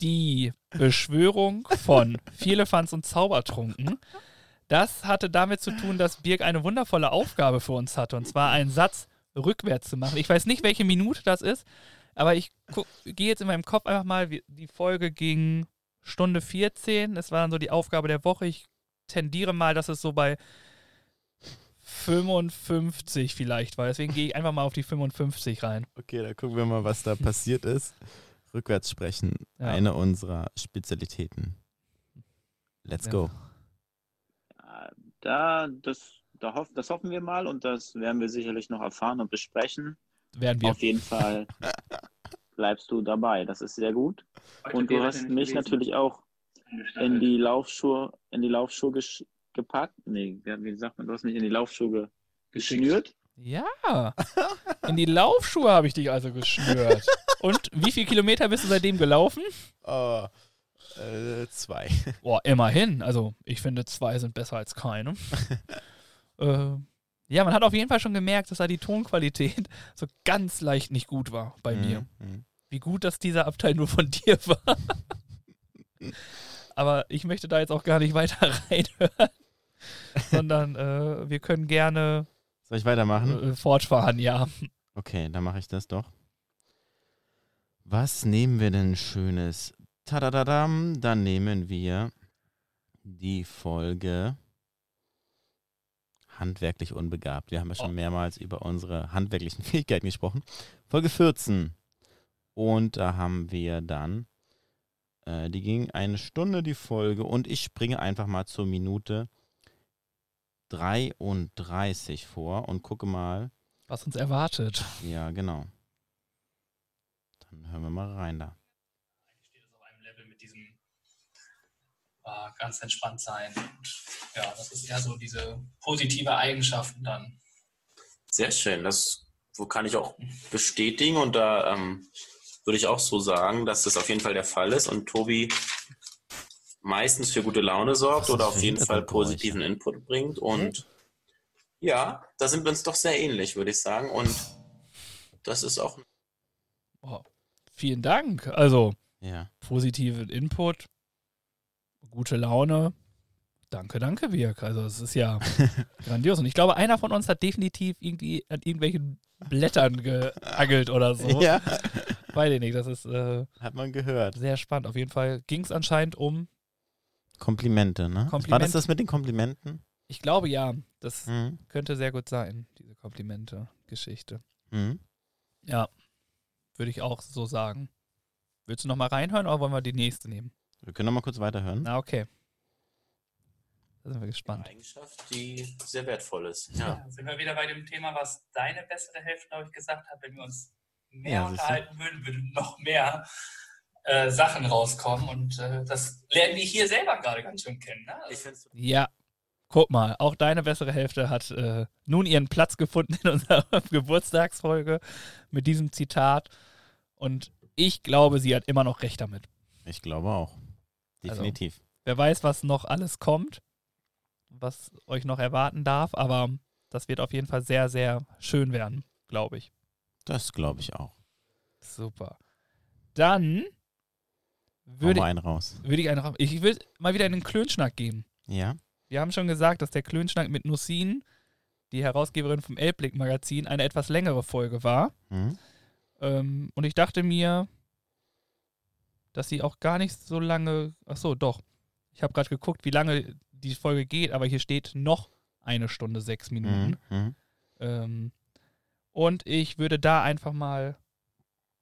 die Beschwörung von Vierlefanz und Zaubertrunken. Das hatte damit zu tun, dass Birg eine wundervolle Aufgabe für uns hatte. Und zwar einen Satz rückwärts zu machen. Ich weiß nicht, welche Minute das ist, aber ich gehe jetzt in meinem Kopf einfach mal, wie- die Folge ging Stunde 14. Es war dann so die Aufgabe der Woche. Ich tendiere mal, dass es so bei 55 vielleicht war. Deswegen gehe ich einfach mal auf die 55 rein. Okay, dann gucken wir mal, was da passiert ist. Rückwärts sprechen, Ja. eine unserer Spezialitäten. Let's Ja. go. Da, das, da hoff, das hoffen wir mal und das werden wir sicherlich noch erfahren und besprechen. Werden wir. Auf jeden Fall bleibst du dabei. Das ist sehr gut. Heute Und du hast mich gewesen. natürlich auch in die Laufschuhe, in die Laufschuhe gesch- gepackt. Nee, wie wie sagt man, du hast mich in die Laufschuhe ge geschnürt. Ja. In die Laufschuhe habe ich dich also geschnürt. Und wie viele Kilometer bist du seitdem gelaufen? Oh, äh, zwei. Boah, immerhin. Also, ich finde, zwei sind besser als keine. äh, ja, man hat auf jeden Fall schon gemerkt, dass da die Tonqualität so ganz leicht nicht gut war bei mir. Mhm. Wie gut, dass dieser Abteil nur von dir war. Aber ich möchte da jetzt auch gar nicht weiter reinhören, sondern äh, wir können gerne Soll ich weitermachen? äh, fortfahren, ja. Okay, dann mache ich das doch. Was nehmen wir denn Schönes? Tadadadam, dann nehmen wir die Folge Handwerklich unbegabt. Wir haben ja schon Oh. mehrmals über unsere handwerklichen Fähigkeiten gesprochen. Folge 14. Und da haben wir dann, äh, die ging eine Stunde die Folge und ich springe einfach mal zur Minute 33 vor und gucke mal, Was uns erwartet. ja, genau. Dann hören wir mal rein da. steht es auf einem Level mit diesem äh, ganz entspannt sein. Und ja, das ist eher so diese positive Eigenschaften dann. Sehr schön. Das wo kann ich auch bestätigen und da ähm, würde ich auch so sagen, dass das auf jeden Fall der Fall ist und Tobi meistens für gute Laune sorgt oder auf jeden Fall positiven Input bringt und ja, da sind wir uns doch sehr ähnlich, würde ich sagen und das ist auch Oh, vielen Dank. Also, Ja. positiven Input, gute Laune. Danke, danke, Wirk. Also, es ist ja grandios. Und ich glaube, einer von uns hat definitiv irgendwie an irgendwelchen Blättern geangelt oder so. ja, Weiß ich nicht. Das ist äh, hat man gehört. sehr spannend. Auf jeden Fall ging es anscheinend um, Komplimente, ne? War Kompliment- das das mit den Komplimenten? ich glaube ja, das Mhm. könnte sehr gut sein, diese Komplimente-Geschichte. Mhm. Ja, würde ich auch so sagen. Willst du noch mal reinhören oder wollen wir die nächste nehmen? Wir können noch mal kurz weiterhören. Na, okay. Da sind wir eine gespannt. Eigenschaft, die sehr wertvoll ist. Ja. Ja, sind wir wieder bei dem Thema, was deine bessere Hälfte, glaube ich, gesagt hat. Wenn wir uns mehr Ja, unterhalten würden, würden noch mehr äh, Sachen rauskommen. Und äh, das lernen wir hier selber gerade ganz schön kennen. Ne? Es Ja, guck mal, auch deine bessere Hälfte hat äh, nun ihren Platz gefunden in unserer Geburtstagsfolge mit diesem Zitat. Und ich glaube, sie hat immer noch recht damit. Ich glaube auch. Also- Definitiv. Wer weiß, was noch alles kommt, was euch noch erwarten darf, aber das wird auf jeden Fall sehr, sehr schön werden, glaube ich. Das glaube ich auch. Super. Dann würde, mal einen raus. würde ich einfach, ich will mal wieder in den Klönschnack gehen. Ja? Wir haben schon gesagt, dass der Klönschnack mit Nussin, die Herausgeberin vom Elbblick-Magazin, eine etwas längere Folge war. Mhm. Ähm, und ich dachte mir, dass sie auch gar nicht so lange. Ach so, doch. Ich habe gerade geguckt, wie lange die Folge geht, aber hier steht noch eine Stunde sechs Minuten. Mhm. Mhm. Ähm, und ich würde da einfach mal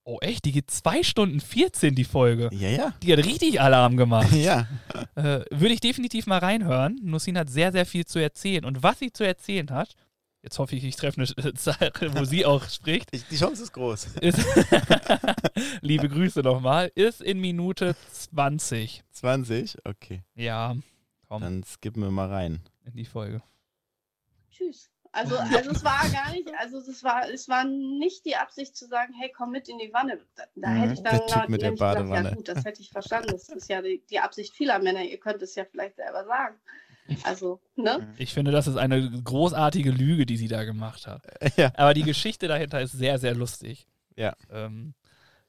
Oh, echt? Die geht 2 Stunden 14, die Folge. Ja, ja. Die hat richtig Alarm gemacht. Ja. äh, würde ich definitiv mal reinhören. Nussin hat sehr, sehr viel zu erzählen. Und was sie zu erzählen hat, jetzt hoffe ich, ich treffe eine Sache, wo sie auch spricht, Ich, die Chance ist groß. ist, liebe Grüße nochmal, ist in Minute 20. 20? Okay. Ja, komm, Dann skippen wir mal rein. in die Folge. Tschüss. Also, also es war gar nicht, also es war, es war nicht die Absicht zu sagen, hey, komm mit in die Wanne. Da, da Mhm, hätte ich dann der Typ mit der nämlich gesagt, Badewanne. ja gut, das hätte ich verstanden. Das ist ja die, die Absicht vieler Männer. Ihr könnt es ja vielleicht selber sagen. Also, ne? Ich finde, das ist eine großartige Lüge, die sie da gemacht hat. Ja. Aber die Geschichte dahinter ist sehr, sehr lustig. Ja. Ähm,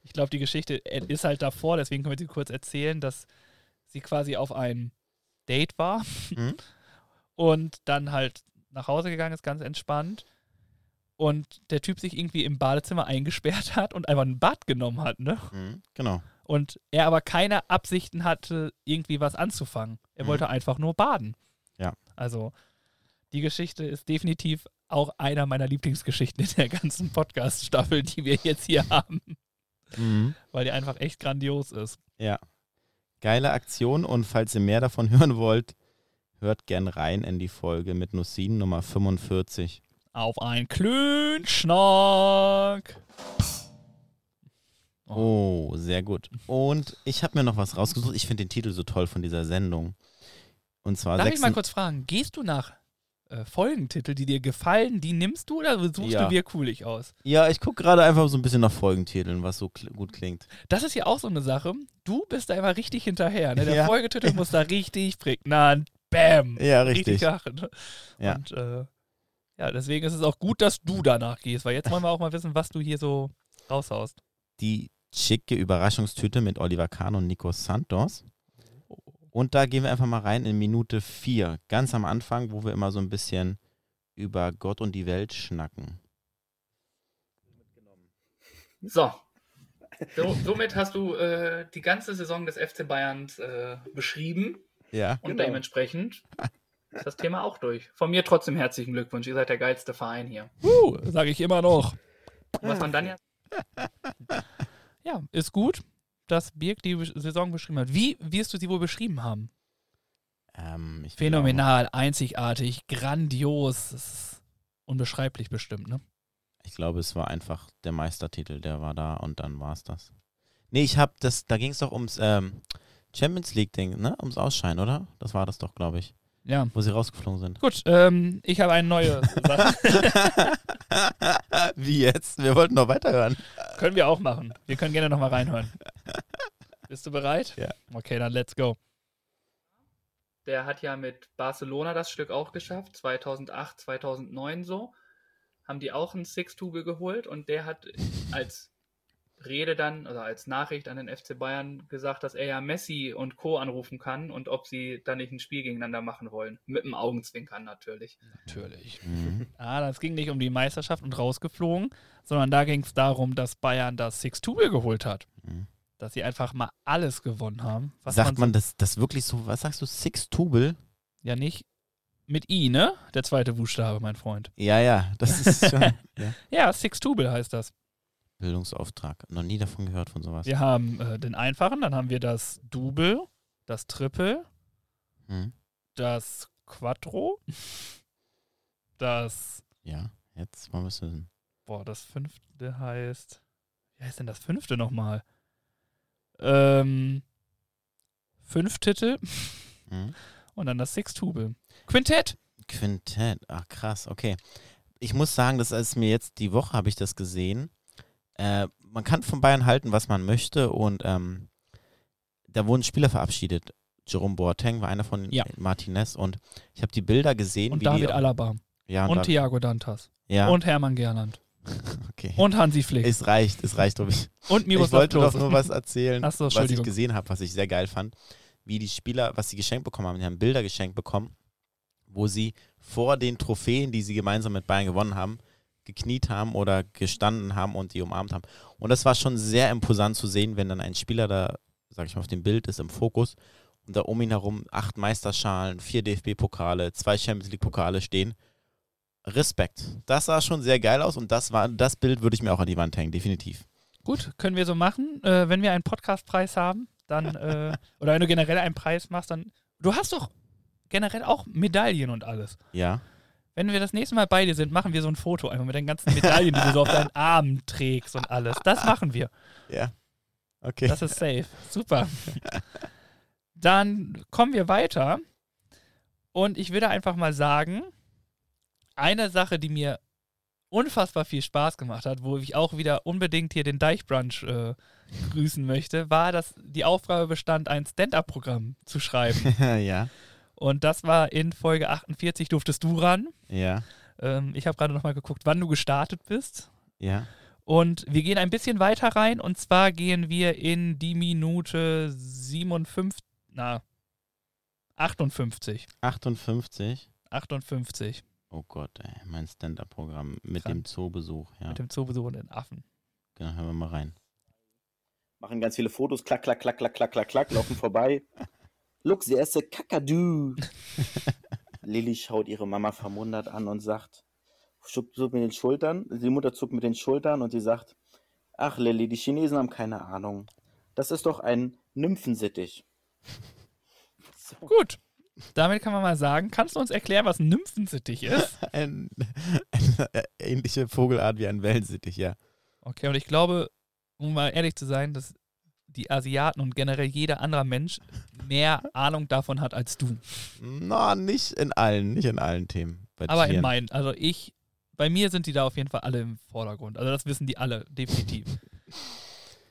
ich glaube, die Geschichte ist halt davor, deswegen können wir sie kurz erzählen, dass sie quasi auf ein Date war Mhm. und dann halt nach Hause gegangen ist, ganz entspannt. Und der Typ sich irgendwie im Badezimmer eingesperrt hat und einfach ein Bad genommen hat, ne? Mhm, genau. Und er aber keine Absichten hatte, irgendwie was anzufangen. Er Mhm. wollte einfach nur baden. Also, die Geschichte ist definitiv auch einer meiner Lieblingsgeschichten in der ganzen Podcast-Staffel, die wir jetzt hier haben, Mhm. weil die einfach echt grandios ist. Ja. Geile Aktion und falls ihr mehr davon hören wollt, hört gern rein in die Folge mit Nussin Nummer 45. Auf ein Klönschnack. Oh, sehr gut. Und ich habe mir noch was rausgesucht. Ich finde den Titel so toll von dieser Sendung. Und zwar Darf ich mal 6. kurz fragen, gehst du nach äh, Folgentitel, die dir gefallen, die nimmst du oder suchst Ja. du dir coolig aus? Ja, ich gucke gerade einfach so ein bisschen nach Folgentiteln, was so kl gut klingt. Das ist ja auch so eine Sache. Du bist da immer richtig hinterher. Ne? Der Ja. Folgetitel muss da richtig prägnant, bam, Ja, richtig. machen. Ne? Ja. Und äh, ja, deswegen ist es auch gut, dass du danach gehst, weil jetzt wollen wir auch mal wissen, was du hier so raushaust. Die schicke Überraschungstüte mit Oliver Kahn und Nico Santos. Und da gehen wir einfach mal rein in Minute 4, ganz am Anfang, wo wir immer so ein bisschen über Gott und die Welt schnacken. So. so somit hast du äh, die ganze Saison des FC Bayerns äh, beschrieben Ja. und Genau. dementsprechend ist das Thema auch durch. Von mir trotzdem herzlichen Glückwunsch. Ihr seid der geilste Verein hier. Uh, sage ich immer noch. Und was man dann ja Ja, ist gut, dass Birk die Saison beschrieben hat. Wie wirst du sie wohl beschrieben haben? Ähm, ich Phänomenal, einzigartig, grandios. Unbeschreiblich bestimmt, ne? Glaube, ich glaube, es war einfach der Meistertitel, der war da und dann war es das. Nee, ich habe das, da ging es doch ums ähm, Champions League-Ding, ne? Ums Ausscheiden, oder? Das war das doch, glaube ich, Ja. wo sie rausgeflogen sind. Gut, ähm, ich habe eine neue Sache. Wie jetzt? Wir wollten noch weiterhören. können wir auch machen. Wir können gerne nochmal reinhören. Bist du bereit? Ja. Okay, dann let's go. Der hat ja mit Barcelona das Stück auch geschafft, 2008, 2009 so. Haben die auch ein Six-Tube geholt und der hat als Rede dann, oder als Nachricht an den FC Bayern gesagt, dass er ja Messi und Co. anrufen kann und ob sie dann nicht ein Spiel gegeneinander machen wollen. Mit dem Augenzwinkern natürlich. Natürlich. Mhm. Ah, das ging nicht um die Meisterschaft und rausgeflogen, sondern da ging es darum, dass Bayern das Six-Tube geholt hat. Mhm. Dass sie einfach mal alles gewonnen haben. Was Sagt so- man das, das wirklich so, was sagst du, Six-Tubel? Ja, nicht mit I, ne? Der zweite Buchstabe, mein Freund. Ja, ja, das ist schon ja. Ja, Six-Tube heißt das. Bildungsauftrag. Noch nie davon gehört von sowas. Wir haben äh, den einfachen, dann haben wir das Double, das Triple, Mhm. das Quattro, das, Ja, jetzt mal wissen. boah, das fünfte heißt, wie heißt denn das fünfte nochmal? Ähm, fünf Titel Mhm. und dann das Sixtube. Quintett! Quintett, ach krass, okay. Ich muss sagen, das ist mir jetzt die Woche habe ich das gesehen. Äh, man kann von Bayern halten, was man möchte und ähm, da wurden Spieler verabschiedet. Jerome Boateng war einer von Ja. Martinez und ich habe die Bilder gesehen, Und David die Alaba. ja, Und da, Thiago Dantas. ja, Und Hermann Gerland. okay. Und Hansi Flick. es reicht, es reicht, ich. und Ich Miroslav wollte doch nur was erzählen, so, was ich gesehen habe, was ich sehr geil fand, wie die Spieler, was sie geschenkt bekommen haben. Die haben Bilder geschenkt bekommen, wo sie vor den Trophäen, die sie gemeinsam mit Bayern gewonnen haben, gekniet haben oder gestanden haben und die umarmt haben. Und das war schon sehr imposant zu sehen, wenn dann ein Spieler da, sag ich mal, auf dem Bild ist, im Fokus und da um ihn herum acht Meisterschalen, vier DFB-Pokale, zwei Champions League-Pokale stehen. Respekt. Das sah schon sehr geil aus und das war, das Bild würde ich mir auch an die Wand hängen, definitiv. Gut, können wir so machen. Äh, wenn wir einen Podcastpreis haben, dann, äh, oder wenn du generell einen Preis machst, dann. Du hast doch generell auch Medaillen und alles. Ja. Wenn wir das nächste Mal bei dir sind, machen wir so ein Foto einfach mit den ganzen Medaillen, die du so auf deinen Armen trägst und alles. Das machen wir. Ja. Okay. Das ist safe. Super. Dann kommen wir weiter. Und ich würde einfach mal sagen, eine Sache, die mir unfassbar viel Spaß gemacht hat, wo ich auch wieder unbedingt hier den Deichbrunch äh, grüßen möchte, war, dass die Aufgabe bestand, ein Stand-up-Programm zu schreiben. ja. Und das war in Folge 48, durftest du ran. Ja. Ähm, ich habe gerade nochmal geguckt, wann du gestartet bist. Ja. Und wir gehen ein bisschen weiter rein und zwar gehen wir in die Minute 57, na, 58. 58. 58 Oh Gott, ey, mein Stand-Up-Programm mit Krank. dem Zoobesuch. Ja, mit dem Zoobesuch und den Affen. genau, hören wir mal rein. machen ganz viele Fotos, klack, klack, klack, klack, klack, klack, klack, laufen vorbei. Look, sie esse Kakadu. Lilly schaut ihre Mama verwundert an und sagt, zuckt mit den Schultern. Die Mutter zuckt mit den Schultern und sie sagt, ach Lilly, die Chinesen haben keine Ahnung. Das ist doch ein Nymphensittich. So. Gut. Damit kann man mal sagen, kannst du uns erklären, was ein Nymphensittich ist? Ein, eine ähnliche Vogelart wie ein Wellensittich, ja. Okay, und ich glaube, um mal ehrlich zu sein, dass die Asiaten und generell jeder andere Mensch mehr Ahnung davon hat als du. Na, nicht in allen, nicht in allen Themen. Aber in Tieren. meinen, also ich, bei mir sind die da auf jeden Fall alle im Vordergrund. Also das wissen die alle, definitiv.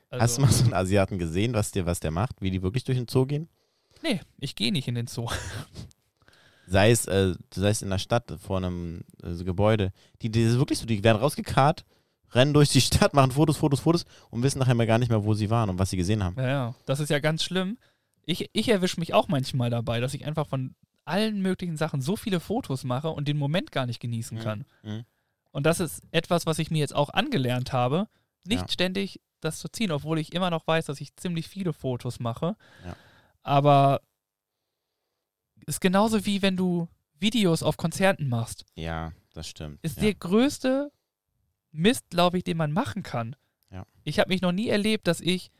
Also, Hast du mal so einen Asiaten gesehen, was der, was der macht, wie die wirklich durch den Zoo gehen? Nee, ich gehe nicht in den Zoo. Sei es, äh, sei es in der Stadt vor einem äh, so Gebäude. Die, die wirklich so, die werden rausgekarrt, rennen durch die Stadt, machen Fotos, Fotos, Fotos und wissen nachher mal gar nicht mehr, wo sie waren und was sie gesehen haben. Ja, ja, das ist ja ganz schlimm. Ich, ich erwische mich auch manchmal dabei, dass ich einfach von allen möglichen Sachen so viele Fotos mache und den Moment gar nicht genießen Mhm. kann. Mhm. Und das ist etwas, was ich mir jetzt auch angelernt habe, nicht Ja. ständig das zu ziehen, obwohl ich immer noch weiß, dass ich ziemlich viele Fotos mache. Ja. Aber ist genauso wie wenn du Videos auf Konzerten machst. Ja, das stimmt. Ist ja. der größte Mist, glaube ich, den man machen kann. Ja. Ich habe mich noch nie erlebt, dass ich,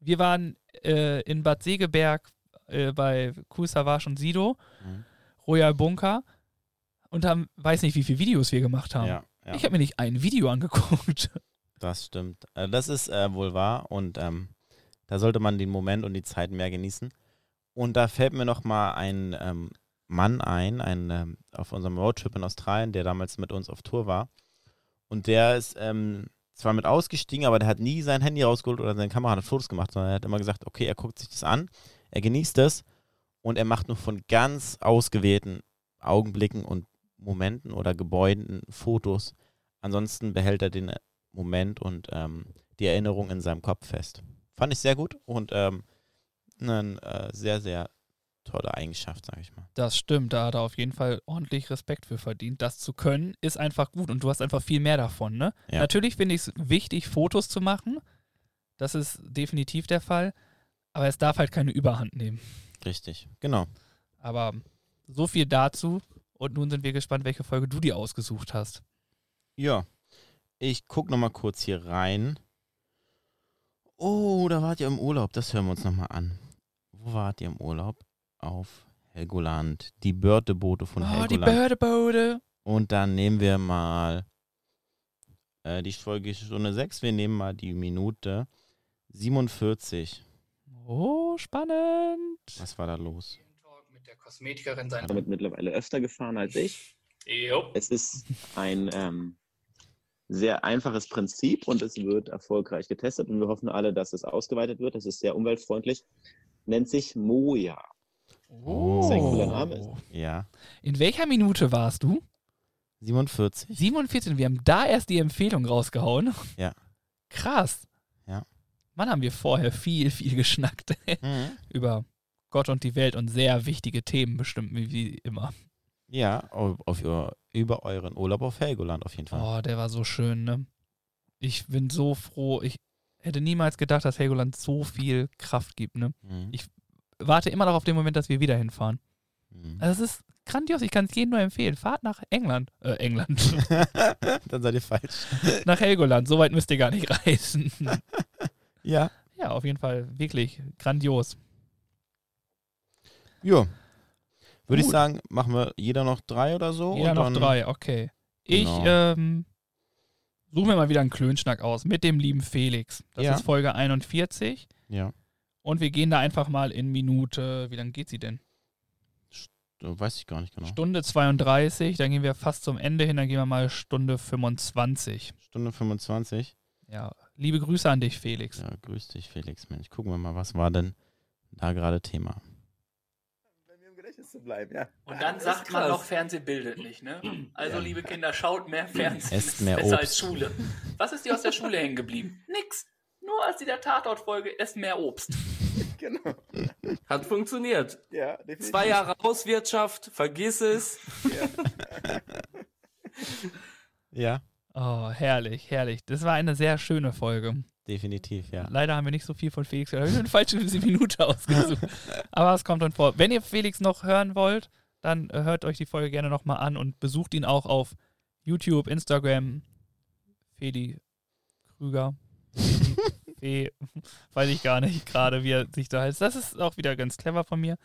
wir waren äh, in Bad Segeberg äh, bei Cool Savage und Sido, Mhm. Royal Bunker und haben, weiß nicht, wie viele Videos wir gemacht haben. Ja, ja. Ich habe mir nicht ein Video angeguckt. Das stimmt. Äh, Das ist äh, wohl wahr und ähm, da sollte man den Moment und die Zeit mehr genießen. Und da fällt mir noch mal ein ähm, Mann ein, ein ähm, auf unserem Roadtrip in Australien, der damals mit uns auf Tour war. Und der ist ähm, zwar mit ausgestiegen, aber der hat nie sein Handy rausgeholt oder seine Kamera hat Fotos gemacht, sondern er hat immer gesagt, okay, er guckt sich das an, er genießt es und er macht nur von ganz ausgewählten Augenblicken und Momenten oder Gebäuden Fotos. Ansonsten behält er den Moment und ähm, die Erinnerung in seinem Kopf fest. Fand ich sehr gut und ähm, eine äh, sehr, sehr tolle Eigenschaft, sage ich mal. Das stimmt, da hat er auf jeden Fall ordentlich Respekt für verdient. Das zu können, ist einfach gut und du hast einfach viel mehr davon, ne? Ja. Natürlich finde ich es wichtig, Fotos zu machen. Das ist definitiv der Fall. Aber es darf halt keine Überhand nehmen. Richtig, genau. Aber so viel dazu. Und nun sind wir gespannt, welche Folge du dir ausgesucht hast. Ja, ich gucke nochmal kurz hier rein. Oh, da wart ihr im Urlaub, das hören wir uns nochmal an. Wo wart ihr im Urlaub? Auf Helgoland. Die Börteboote von oh, die Helgoland. Bördebode. Und dann nehmen wir mal äh, die Folge Stunde 6. Wir nehmen mal die Minute 47. Oh, spannend. Was war da los? Mit der Kosmetikerin sein. damit mittlerweile öfter gefahren als ich. Jo. Es ist ein ähm, sehr einfaches Prinzip und es wird erfolgreich getestet und wir hoffen alle, dass es ausgeweitet wird. Es ist sehr umweltfreundlich. Nennt sich Moja. Oh. Sehr cooler Name ist. Ja, In welcher Minute warst du? 47. 47. Wir haben da erst die Empfehlung rausgehauen. Ja. Krass. Ja. Mann, haben wir vorher viel, viel geschnackt Mhm. über Gott und die Welt und sehr wichtige Themen bestimmt, wie, immer. Ja, auf, auf ihr, über euren Urlaub auf Helgoland auf jeden Fall. Oh, der war so schön, ne? Ich bin so froh. Ich hätte niemals gedacht, dass Helgoland so viel Kraft gibt, ne? Mhm. Ich warte immer noch auf den Moment, dass wir wieder hinfahren. Mhm. Also es ist grandios, ich kann es jedem nur empfehlen. Fahrt nach England. Äh, England. Dann seid ihr falsch. nach Helgoland. So weit müsst ihr gar nicht reisen. Ja. ja, auf jeden Fall wirklich grandios. Jo. Würde ich sagen, machen wir jeder noch drei oder so. Jeder noch drei, okay. Ich Genau. ähm, suche mir mal wieder einen Klönschnack aus mit dem lieben Felix. Das Ja. ist Folge 41. Ja, Und wir gehen da einfach mal in Minute, wie lange geht sie denn? äh, weiß ich gar nicht genau. Stunde 32, dann gehen wir fast zum Ende hin, dann gehen wir mal Stunde 25. Stunde 25. Ja, liebe Grüße an dich, Felix. Ja, grüß dich, Felix. Mensch, gucken wir mal, was war denn da gerade Thema? Bei mir im Gedächtnis zu bleiben, ja. Und dann sagt man noch, Fernsehen bildet nicht, ne? Also, Ja. liebe Kinder, schaut mehr Fernsehen. Esst Ist mehr besser Obst. als Schule. Was ist dir aus der Schule hängen geblieben? Nix. Nur als die der Tatort-Folge, esst mehr Obst. Genau. Hat funktioniert. Ja, definitiv. Zwei Jahre Hauswirtschaft, vergiss es. Ja, Oh, herrlich, herrlich. Das war eine sehr schöne Folge. definitiv, ja. Leider haben wir nicht so viel von Felix gehört. Ich habe eine falsche Minute ausgesucht. Aber es kommt dann vor. Wenn ihr Felix noch hören wollt, dann äh, hört euch die Folge gerne nochmal an und besucht ihn auch auf YouTube, Instagram. Feli Krüger. Fe, weiß ich gar nicht gerade, wie er sich da heißt. Das ist auch wieder ganz clever von mir.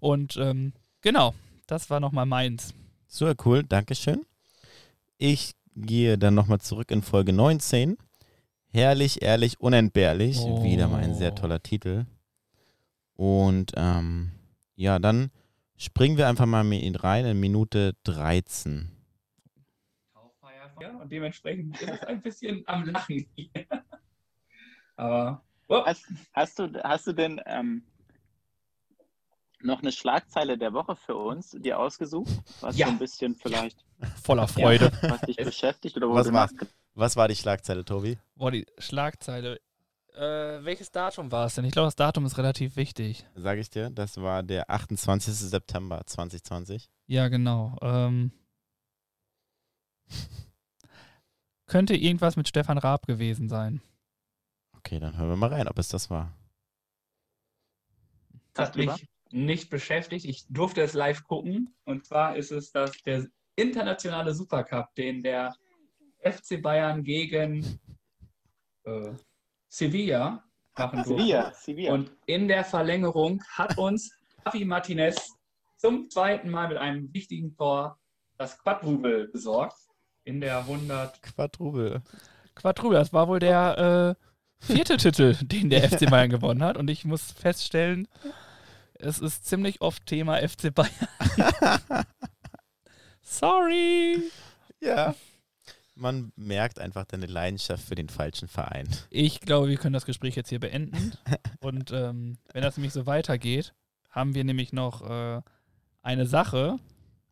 Und ähm, genau, das war nochmal meins. So, cool, Dankeschön. Ich gehe dann nochmal zurück in Folge 19. Herrlich, ehrlich, unentbehrlich. Oh. Wieder mal ein sehr toller Titel. Und ähm, ja, dann springen wir einfach mal mit ihn rein in Minute 13. Ja, und dementsprechend ist es ein bisschen am Lachen hier. Aber oh, Hast, hast, du, hast du denn ähm, noch eine Schlagzeile der Woche für uns dir ausgesucht? Was Ja. so ein bisschen vielleicht, Voller Freude. was dich Es- beschäftigt oder wo Was du nachge- Was war die Schlagzeile, Tobi? Boah, die Schlagzeile. Äh, welches Datum war es denn? Ich glaube, das Datum ist relativ wichtig. Sage ich dir, das war der 28. September 2020. Ja, genau. Ähm, könnte irgendwas mit Stefan Raab gewesen sein. Okay, dann hören wir mal rein, ob es das war. das hat mich nicht beschäftigt. Ich durfte es live gucken. Und zwar ist es das, der internationale Supercup, den der FC Bayern gegen äh, Sevilla machen durfte. Sevilla, Sevilla. Und in der Verlängerung hat uns Javi Martinez zum zweiten Mal mit einem wichtigen Tor das Quadrubel besorgt. In der 100. Quadrubel. Quadruble, das war wohl der äh, vierte Titel, den der FC Bayern gewonnen hat. Und ich muss feststellen, es ist ziemlich oft Thema FC Bayern. Sorry. Ja. Man merkt einfach deine Leidenschaft für den falschen Verein. Ich glaube, wir können das Gespräch jetzt hier beenden. Und ähm, wenn das nämlich so weitergeht, haben wir nämlich noch äh, eine Sache,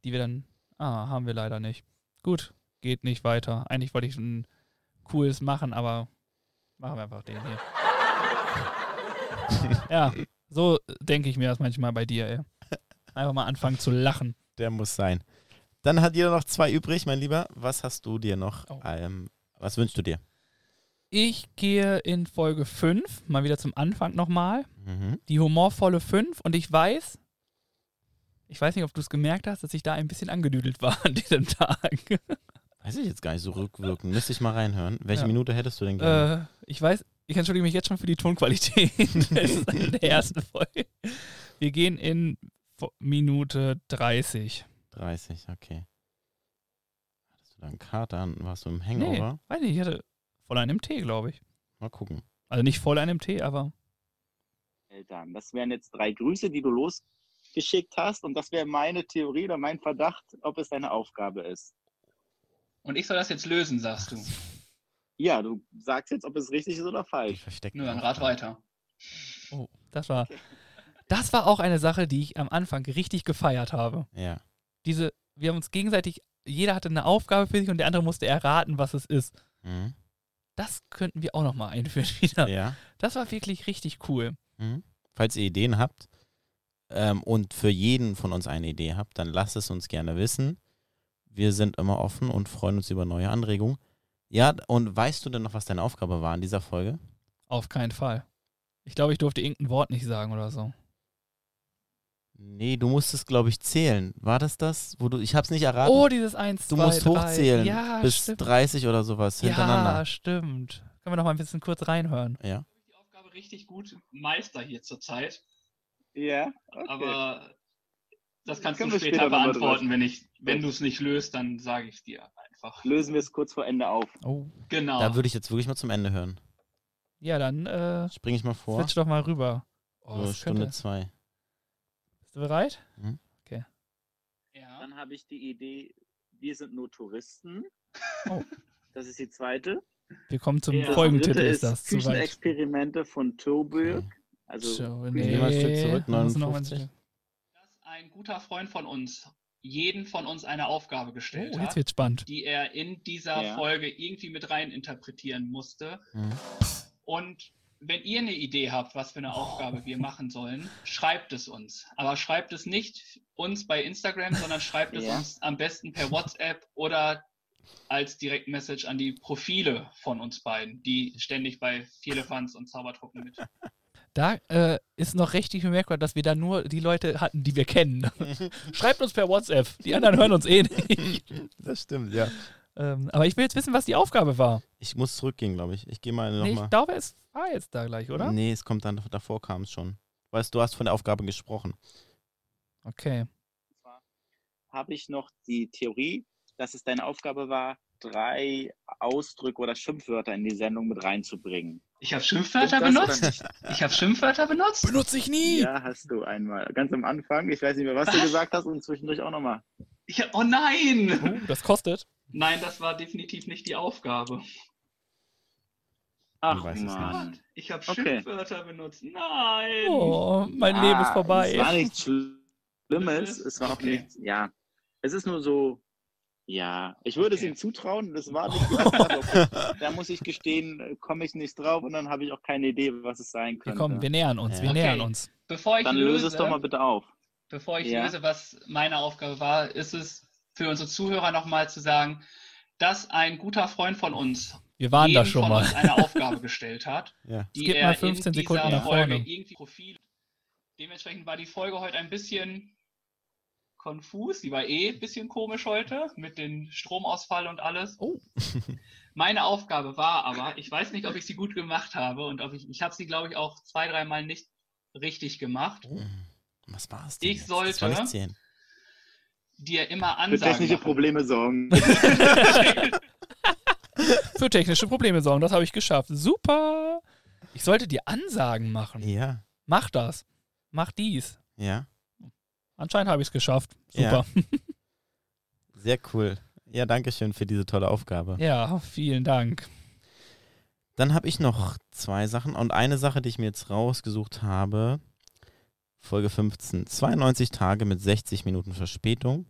die wir dann. Ah, haben wir leider nicht. Gut, geht nicht weiter. Eigentlich wollte ich ein cooles machen, aber machen wir einfach den hier. ja, so denke ich mir das manchmal bei dir, ey. Einfach mal anfangen zu lachen. Der muss sein. Dann hat jeder noch zwei übrig, mein Lieber. Was hast du dir noch? Oh. Ähm, was wünschst du dir? Ich gehe in Folge 5, mal wieder zum Anfang nochmal. Mhm. die humorvolle 5 und ich weiß, ich weiß nicht, ob du es gemerkt hast, dass ich da ein bisschen angedüdelt war an diesem Tag. Weiß ich jetzt gar nicht so rückwirkend. Müsste ich mal reinhören. Welche Ja. Minute hättest du denn gerne? äh, ich weiß, ich entschuldige mich jetzt schon für die Tonqualität. das ist eine der ersten Folge. Wir gehen in Minute 30. 30, okay. Hattest du da einen Kater? Warst du im Hangover? Nee, weiß nicht, ich hatte voll einen MT, glaube ich. Mal gucken. Also nicht voll einen MT, aber Eltern. Das wären jetzt drei Grüße, die du losgeschickt hast. Und das wäre meine Theorie oder mein Verdacht, ob es deine Aufgabe ist. Und ich soll das jetzt lösen, sagst du. Ja, du sagst jetzt, ob es richtig ist oder falsch. versteckten Nö, dann rat weiter. oh, das war, das war auch eine Sache, die ich am Anfang richtig gefeiert habe. Ja. Diese, wir haben uns gegenseitig, jeder hatte eine Aufgabe für sich und der andere musste erraten, was es ist. Mhm. Das könnten wir auch nochmal einführen wieder. Ja. Das war wirklich richtig cool. Mhm. Falls ihr Ideen habt ähm, und für jeden von uns eine Idee habt, dann lasst es uns gerne wissen. Wir sind immer offen und freuen uns über neue Anregungen. Ja, und weißt du denn noch, was deine Aufgabe war in dieser Folge? Auf keinen Fall. Ich glaube, ich durfte irgendein Wort nicht sagen oder so. Nee, du musstest, glaube ich, zählen. War das das? Wo du, ich hab's nicht erraten. Oh, dieses 1, du 2, musst 3. hochzählen. Ja, bis stimmt. 30 oder sowas hintereinander. Ja, stimmt. Können wir noch mal ein bisschen kurz reinhören? Ja. die Aufgabe richtig gut Meister hier zurzeit. Ja, okay. Aber das kannst Können du später, später beantworten, wenn ich, wenn du es nicht löst, dann sage ich es dir einfach. Lösen wir es kurz vor Ende auf. Oh. Genau. Da würde ich jetzt wirklich mal zum Ende hören. Ja, dann äh, Springe ich mal vor. switch doch mal rüber. Oh, so, Stunde könnte- zwei. Bist du bereit? ja. Dann habe ich die Idee, wir sind nur Touristen. Oh. Das ist die zweite. Wir kommen zum Ja. Das Folgentitel, dritte ist das. Küchenexperimente von Toburg. Okay. Also mal ein Stück zurück, da muss noch ein 59. Ein guter Freund von uns jeden von uns eine Aufgabe gestellt Oh, jetzt hat, die er in dieser Ja. Folge irgendwie mit rein interpretieren musste. Mhm. Und wenn ihr eine Idee habt, was für eine Aufgabe wir machen sollen, schreibt es uns. Aber schreibt es nicht uns bei Instagram, sondern schreibt es Ja. uns am besten per WhatsApp oder als Direktmessage an die Profile von uns beiden, die ständig bei Vierlefanz und Zaubertruppen mit. Da äh, ist noch richtig bemerkbar, dass wir da nur die Leute hatten, die wir kennen. Schreibt uns per WhatsApp. Die anderen hören uns eh nicht. Das stimmt, ja. ähm, aber ich will jetzt wissen, was die Aufgabe war. Ich muss zurückgehen, glaube ich. Ich gehe mal Nee, ich nochmal. glaube, es war jetzt da gleich, oder? Nee, es kommt dann, davor kam es schon. Weißt du, du hast von der Aufgabe gesprochen. Okay. habe ich noch die Theorie, dass es deine Aufgabe war, drei Ausdrücke oder Schimpfwörter in die Sendung mit reinzubringen. Ich habe Schimpfwörter benutzt. Ich habe Schimpfwörter benutzt. Benutze ich nie! Ja, hast du einmal. Ganz am Anfang. Ich weiß nicht mehr, was du Was? gesagt hast und zwischendurch auch nochmal. Hab, oh nein! Oh, das kostet. Nein, das war definitiv nicht die Aufgabe. Ach man. Ich habe Okay. Schimpfwörter benutzt. Nein! Oh, mein Ah, Leben ist vorbei. Es war nichts Schlimmes. Es war auch Okay. nichts. Ja. Es ist nur so. Ja, ich würde es Okay. ihm zutrauen. Das war nicht Aufgabe. Da muss ich gestehen, äh, komme ich nicht drauf und dann habe ich auch keine Idee, was es sein Wir könnte. kommen, wir nähern uns, Ja. wir Okay. nähern uns. Bevor ich dann löse, löse es doch mal bitte auf. bevor ich Ja. löse, was meine Aufgabe war, ist es für unsere Zuhörer nochmal zu sagen, dass ein guter Freund von uns Wir waren da schon mal. uns eine Aufgabe gestellt hat, Ja. die Skip er mal 15 in Sekunden nach Folge vorne. irgendwie Profil. Dementsprechend war die Folge heute ein bisschen konfus. Die war eh ein bisschen komisch heute mit dem Stromausfall und alles. Oh. Meine Aufgabe war aber, ich weiß nicht, ob ich sie gut gemacht habe und ob ich, ich habe sie, glaube ich, auch zwei, dreimal nicht richtig gemacht, Oh, was war es denn? Ich jetzt? Das war sollte- nicht 10. dir immer Für Ansagen technische machen. Probleme sorgen. Für technische Probleme sorgen, das habe ich geschafft. Super! Ich sollte dir Ansagen machen. Ja, Mach das. Mach dies. ja. Anscheinend habe ich es geschafft. Super. Sehr cool. Ja, danke schön für diese tolle Aufgabe. Ja. vielen Dank. Dann habe ich noch zwei Sachen und eine Sache, die ich mir jetzt rausgesucht habe. Folge 15. 92 Tage mit 60 Minuten Verspätung.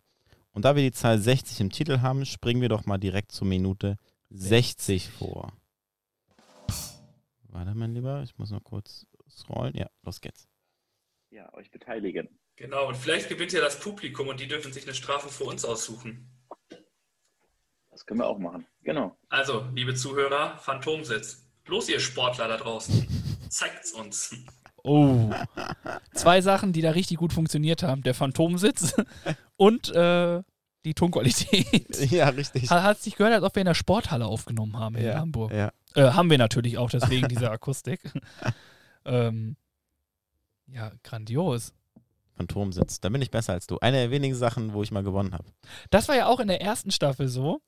Und da wir die Zahl 60 im Titel haben, springen wir doch mal direkt zur Minute 60 vor. Warte, mein Lieber, ich muss noch kurz scrollen. Ja, los geht's. Ja, euch beteiligen. Genau, und vielleicht gewinnt ja das Publikum und die dürfen sich eine Strafe für uns aussuchen. Das können wir auch machen. Genau. Also, liebe Zuhörer, Phantomsitz. Los, ihr Sportler da draußen. Zeigt's uns. Oh. Zwei Sachen, die da richtig gut funktioniert haben. Der Phantomsitz und äh, die Tonqualität. Ja, richtig. Hat, hat sich gehört, als ob wir in der Sporthalle aufgenommen haben in Ja, Hamburg. ja. Äh, haben wir natürlich auch, deswegen diese Akustik. ähm, ja, grandios. Phantomsitz. Da bin ich besser als du. Eine der wenigen Sachen, wo ich mal gewonnen habe. Das war ja auch in der ersten Staffel so,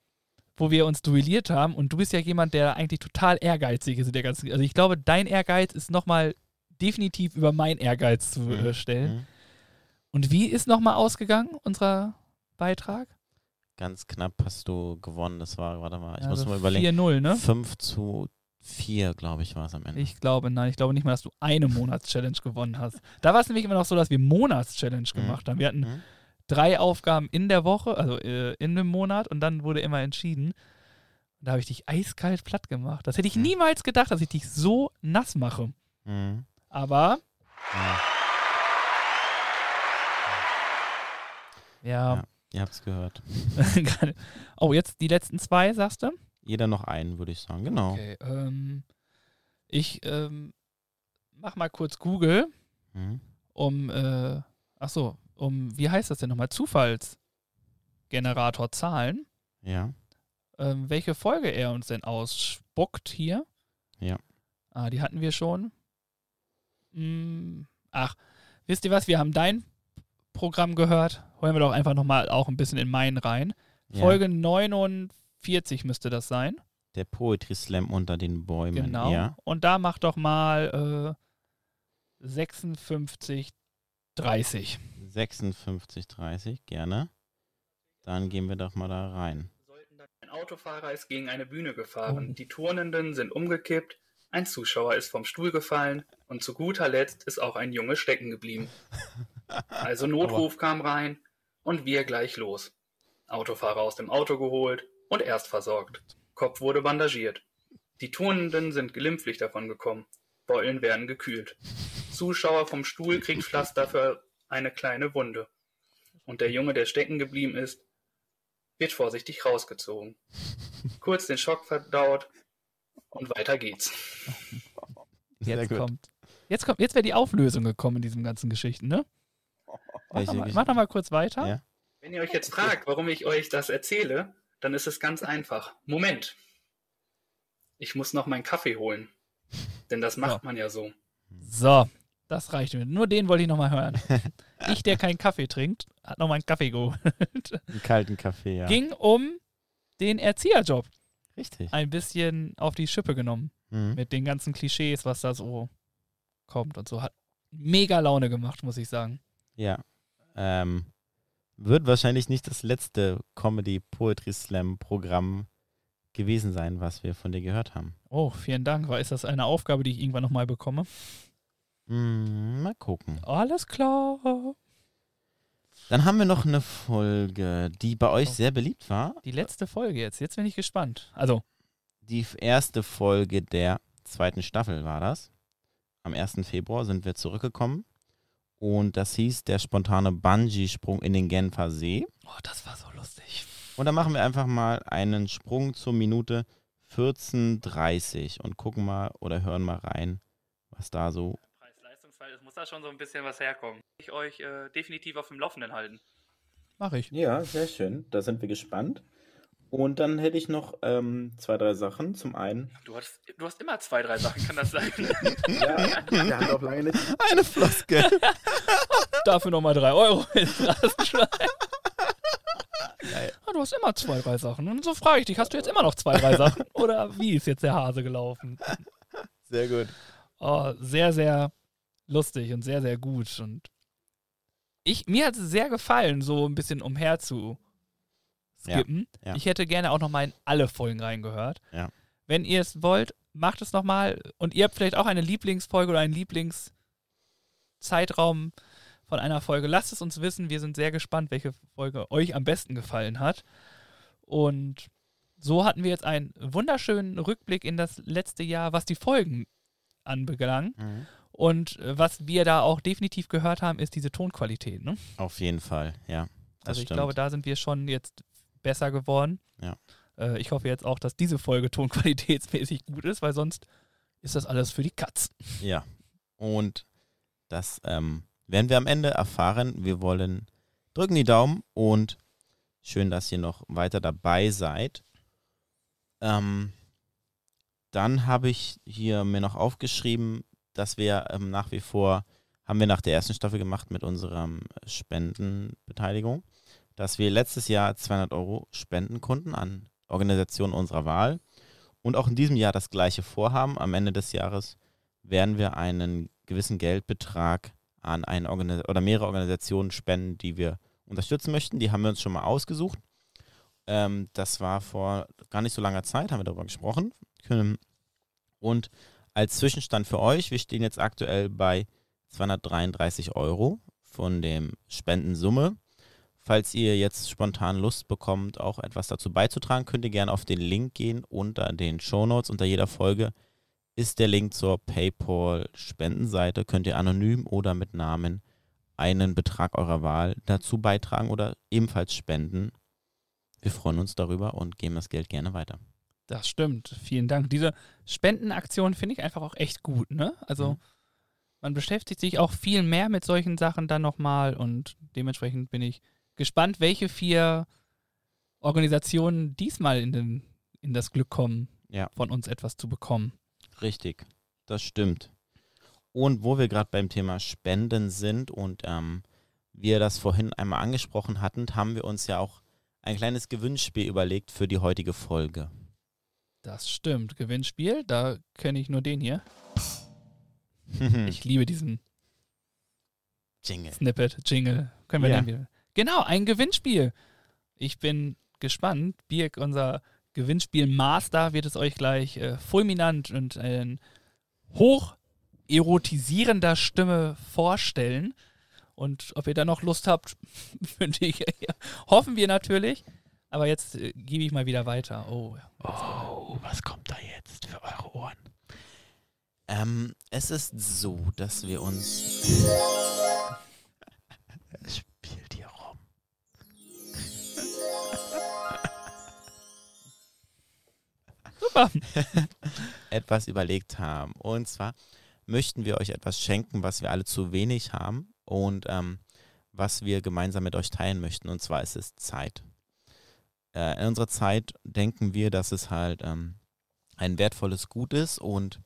wo wir uns duelliert haben und du bist ja jemand, der eigentlich total ehrgeizig ist der ganzen. Also ich glaube, dein Ehrgeiz ist nochmal definitiv über mein Ehrgeiz zu äh, stellen. Mhm. Und wie ist nochmal ausgegangen, unser Beitrag? Ganz knapp hast du gewonnen. Das war, warte mal, ich Also muss mal überlegen. 4-0, ne? 5 zu 4, glaube ich, war es am Ende. Ich glaube, nein, ich glaube nicht mal, dass du eine Monatschallenge gewonnen hast. Da war es nämlich immer noch so, dass wir Monatschallenge gemacht haben. Wir hatten Mhm. drei Aufgaben in der Woche, also äh, in einem Monat und dann wurde immer entschieden. Da habe ich dich eiskalt platt gemacht. Das hätte ich Mhm. niemals gedacht, dass ich dich so nass mache. Mhm. Aber Ja. ja, Ja. Ihr habt es gehört. oh, jetzt die letzten zwei, sagst du? Jeder noch einen, würde ich sagen. Genau. Okay, ähm, ich ähm, mach mal kurz Google, Mhm. um äh, ach so, um, wie heißt das denn nochmal? Zufallsgenerator Zahlen. Ja. Ähm, welche Folge er uns denn ausspuckt hier. Ja. Ah, die hatten wir schon. Hm, ach, wisst ihr was? Wir haben dein Programm gehört. Holen wir doch einfach nochmal auch ein bisschen in meinen rein. ja. Folge 49 müsste das sein. Der Poetry Slam unter den Bäumen. Genau. Ja. Und da macht doch mal äh, 56, 30. 56,30, gerne. Dann gehen wir doch mal da rein. Ein Autofahrer ist gegen eine Bühne gefahren. Die Turnenden sind umgekippt. Ein Zuschauer ist vom Stuhl gefallen. Und zu guter Letzt ist auch ein Junge stecken geblieben. Also Notruf kam rein und wir gleich los. Autofahrer aus dem Auto geholt und erst versorgt. Kopf wurde bandagiert. Die Turnenden sind glimpflich davon gekommen. Beulen werden gekühlt. Zuschauer vom Stuhl kriegt Pflaster für eine kleine Wunde. Und der Junge, der stecken geblieben ist, wird vorsichtig rausgezogen. Kurz den Schock verdaut und weiter geht's. Jetzt kommt. Jetzt kommt, jetzt wäre die Auflösung gekommen in diesen ganzen Geschichten, ne? Mach Welche doch mal, Geschichte? mach doch mal kurz weiter. Ja. Wenn ihr euch jetzt fragt, warum ich euch das erzähle, dann ist es ganz einfach. Moment. Ich muss noch meinen Kaffee holen. Denn das macht Ja. man ja so. So, das reicht mir. Nur den wollte ich nochmal hören. ich, der keinen Kaffee trinkt, hat noch mal einen Kaffee geholt. Einen kalten Kaffee, ja. Ging um den Erzieherjob. Richtig. Ein bisschen auf die Schippe genommen. Mhm. Mit den ganzen Klischees, was da so kommt und so. Hat mega Laune gemacht, muss ich sagen. Ja. Ähm, wird wahrscheinlich nicht das letzte Comedy Poetry Slam Programm gewesen sein, was wir von dir gehört haben. Oh, vielen Dank. War ist das eine Aufgabe, die ich irgendwann nochmal bekomme? Hm, mal gucken. Alles klar. Dann haben wir noch eine Folge, die bei euch Oh. sehr beliebt war. Die letzte Folge jetzt. Jetzt bin ich gespannt. Also, Die erste Folge der zweiten Staffel war das. Am 1. Februar sind wir zurückgekommen. Und das hieß der spontane Bungee-Sprung in den Genfer See. oh, das war so lustig. Und dann machen wir einfach mal einen Sprung zur Minute 14.30 und gucken mal oder hören mal rein, was da so. Preis-Leistungsfall, muss da schon so ein bisschen was herkommen. Ich euch äh, definitiv auf dem Laufenden halten. Mach ich. Ja, sehr schön. Da sind wir gespannt. Und dann hätte ich noch ähm, zwei, drei Sachen. Zum einen, Du hast, du hast immer zwei, drei Sachen, kann das sein? ja, der hat auch lange nicht. Eine Floskel. Dafür nochmal drei Euro ins Rasenschwein. Ah, du hast immer zwei, drei Sachen. Und so frage ich dich, hast du jetzt immer noch zwei, drei Sachen? Oder wie ist jetzt der Hase gelaufen? Sehr gut. Oh, sehr, sehr lustig und sehr, sehr gut. Und ich, mir hat es sehr gefallen, so ein bisschen umher zu skippen. Ja, ja. Ich hätte gerne auch nochmal in alle Folgen reingehört. Ja. Wenn ihr es wollt, macht es nochmal. Und ihr habt vielleicht auch eine Lieblingsfolge oder einen Lieblingszeitraum von einer Folge. Lasst es uns wissen. Wir sind sehr gespannt, welche Folge euch am besten gefallen hat. Und so hatten wir jetzt einen wunderschönen Rückblick in das letzte Jahr, was die Folgen anbelangt. Mhm. Und äh, was wir da auch definitiv gehört haben, ist diese Tonqualität. Ne? Auf jeden Fall, ja. Das Also ich stimmt. glaube, da sind wir schon jetzt besser geworden. Ja. Äh, ich hoffe jetzt auch, dass diese Folge tonqualitätsmäßig gut ist, weil sonst ist das alles für die Katz. Ja. Und das ähm, werden wir am Ende erfahren. Wir wollen drücken die Daumen und schön, dass ihr noch weiter dabei seid. Ähm, dann habe ich hier mir noch aufgeschrieben, dass wir ähm, nach wie vor, haben wir nach der ersten Staffel gemacht mit unserer Spendenbeteiligung, dass wir letztes Jahr 200 Euro spenden konnten an Organisationen unserer Wahl und auch in diesem Jahr das gleiche vorhaben. Am Ende des Jahres werden wir einen gewissen Geldbetrag an eine Organis oder mehrere Organisationen spenden, die wir unterstützen möchten. Die haben wir uns schon mal ausgesucht. Ähm, das war vor gar nicht so langer Zeit, haben wir darüber gesprochen. Ähm, Und als Zwischenstand für euch, wir stehen jetzt aktuell bei 233 Euro von dem Spendensumme. Falls ihr jetzt spontan Lust bekommt, auch etwas dazu beizutragen, könnt ihr gerne auf den Link gehen unter den Shownotes. Unter jeder Folge ist der Link zur PayPal-Spendenseite. Könnt ihr anonym oder mit Namen einen Betrag eurer Wahl dazu beitragen oder ebenfalls spenden. Wir freuen uns darüber und geben das Geld gerne weiter. Das stimmt. Vielen Dank. Diese Spendenaktion finde ich einfach auch echt gut. Ne? Also Mhm. man beschäftigt sich auch viel mehr mit solchen Sachen dann nochmal und dementsprechend bin ich gespannt, welche vier Organisationen diesmal in, den, in das Glück kommen, Ja. von uns etwas zu bekommen. Richtig, das stimmt. Und wo wir gerade beim Thema Spenden sind und ähm, wir das vorhin einmal angesprochen hatten, haben wir uns ja auch ein kleines Gewinnspiel überlegt für die heutige Folge. Das stimmt. Gewinnspiel, da kenne ich nur den hier. Ich liebe diesen Jingle. Snippet, Jingle. Können wir Ja. nennen. Genau, ein Gewinnspiel. Ich bin gespannt. Birk, unser Gewinnspiel-Master, wird es euch gleich äh, fulminant und in hoch erotisierender Stimme vorstellen. Und ob ihr da noch Lust habt, wünsche ich, hoffen wir natürlich. Aber jetzt äh, gebe ich mal wieder weiter. Oh, Oh, was kommt da jetzt für eure Ohren? Ähm, es ist so, dass wir uns. Super. etwas überlegt haben. Und zwar möchten wir euch etwas schenken, was wir alle zu wenig haben und ähm, was wir gemeinsam mit euch teilen möchten. Und zwar ist es Zeit. Äh, in unserer Zeit denken wir, dass es halt ähm, ein wertvolles Gut ist und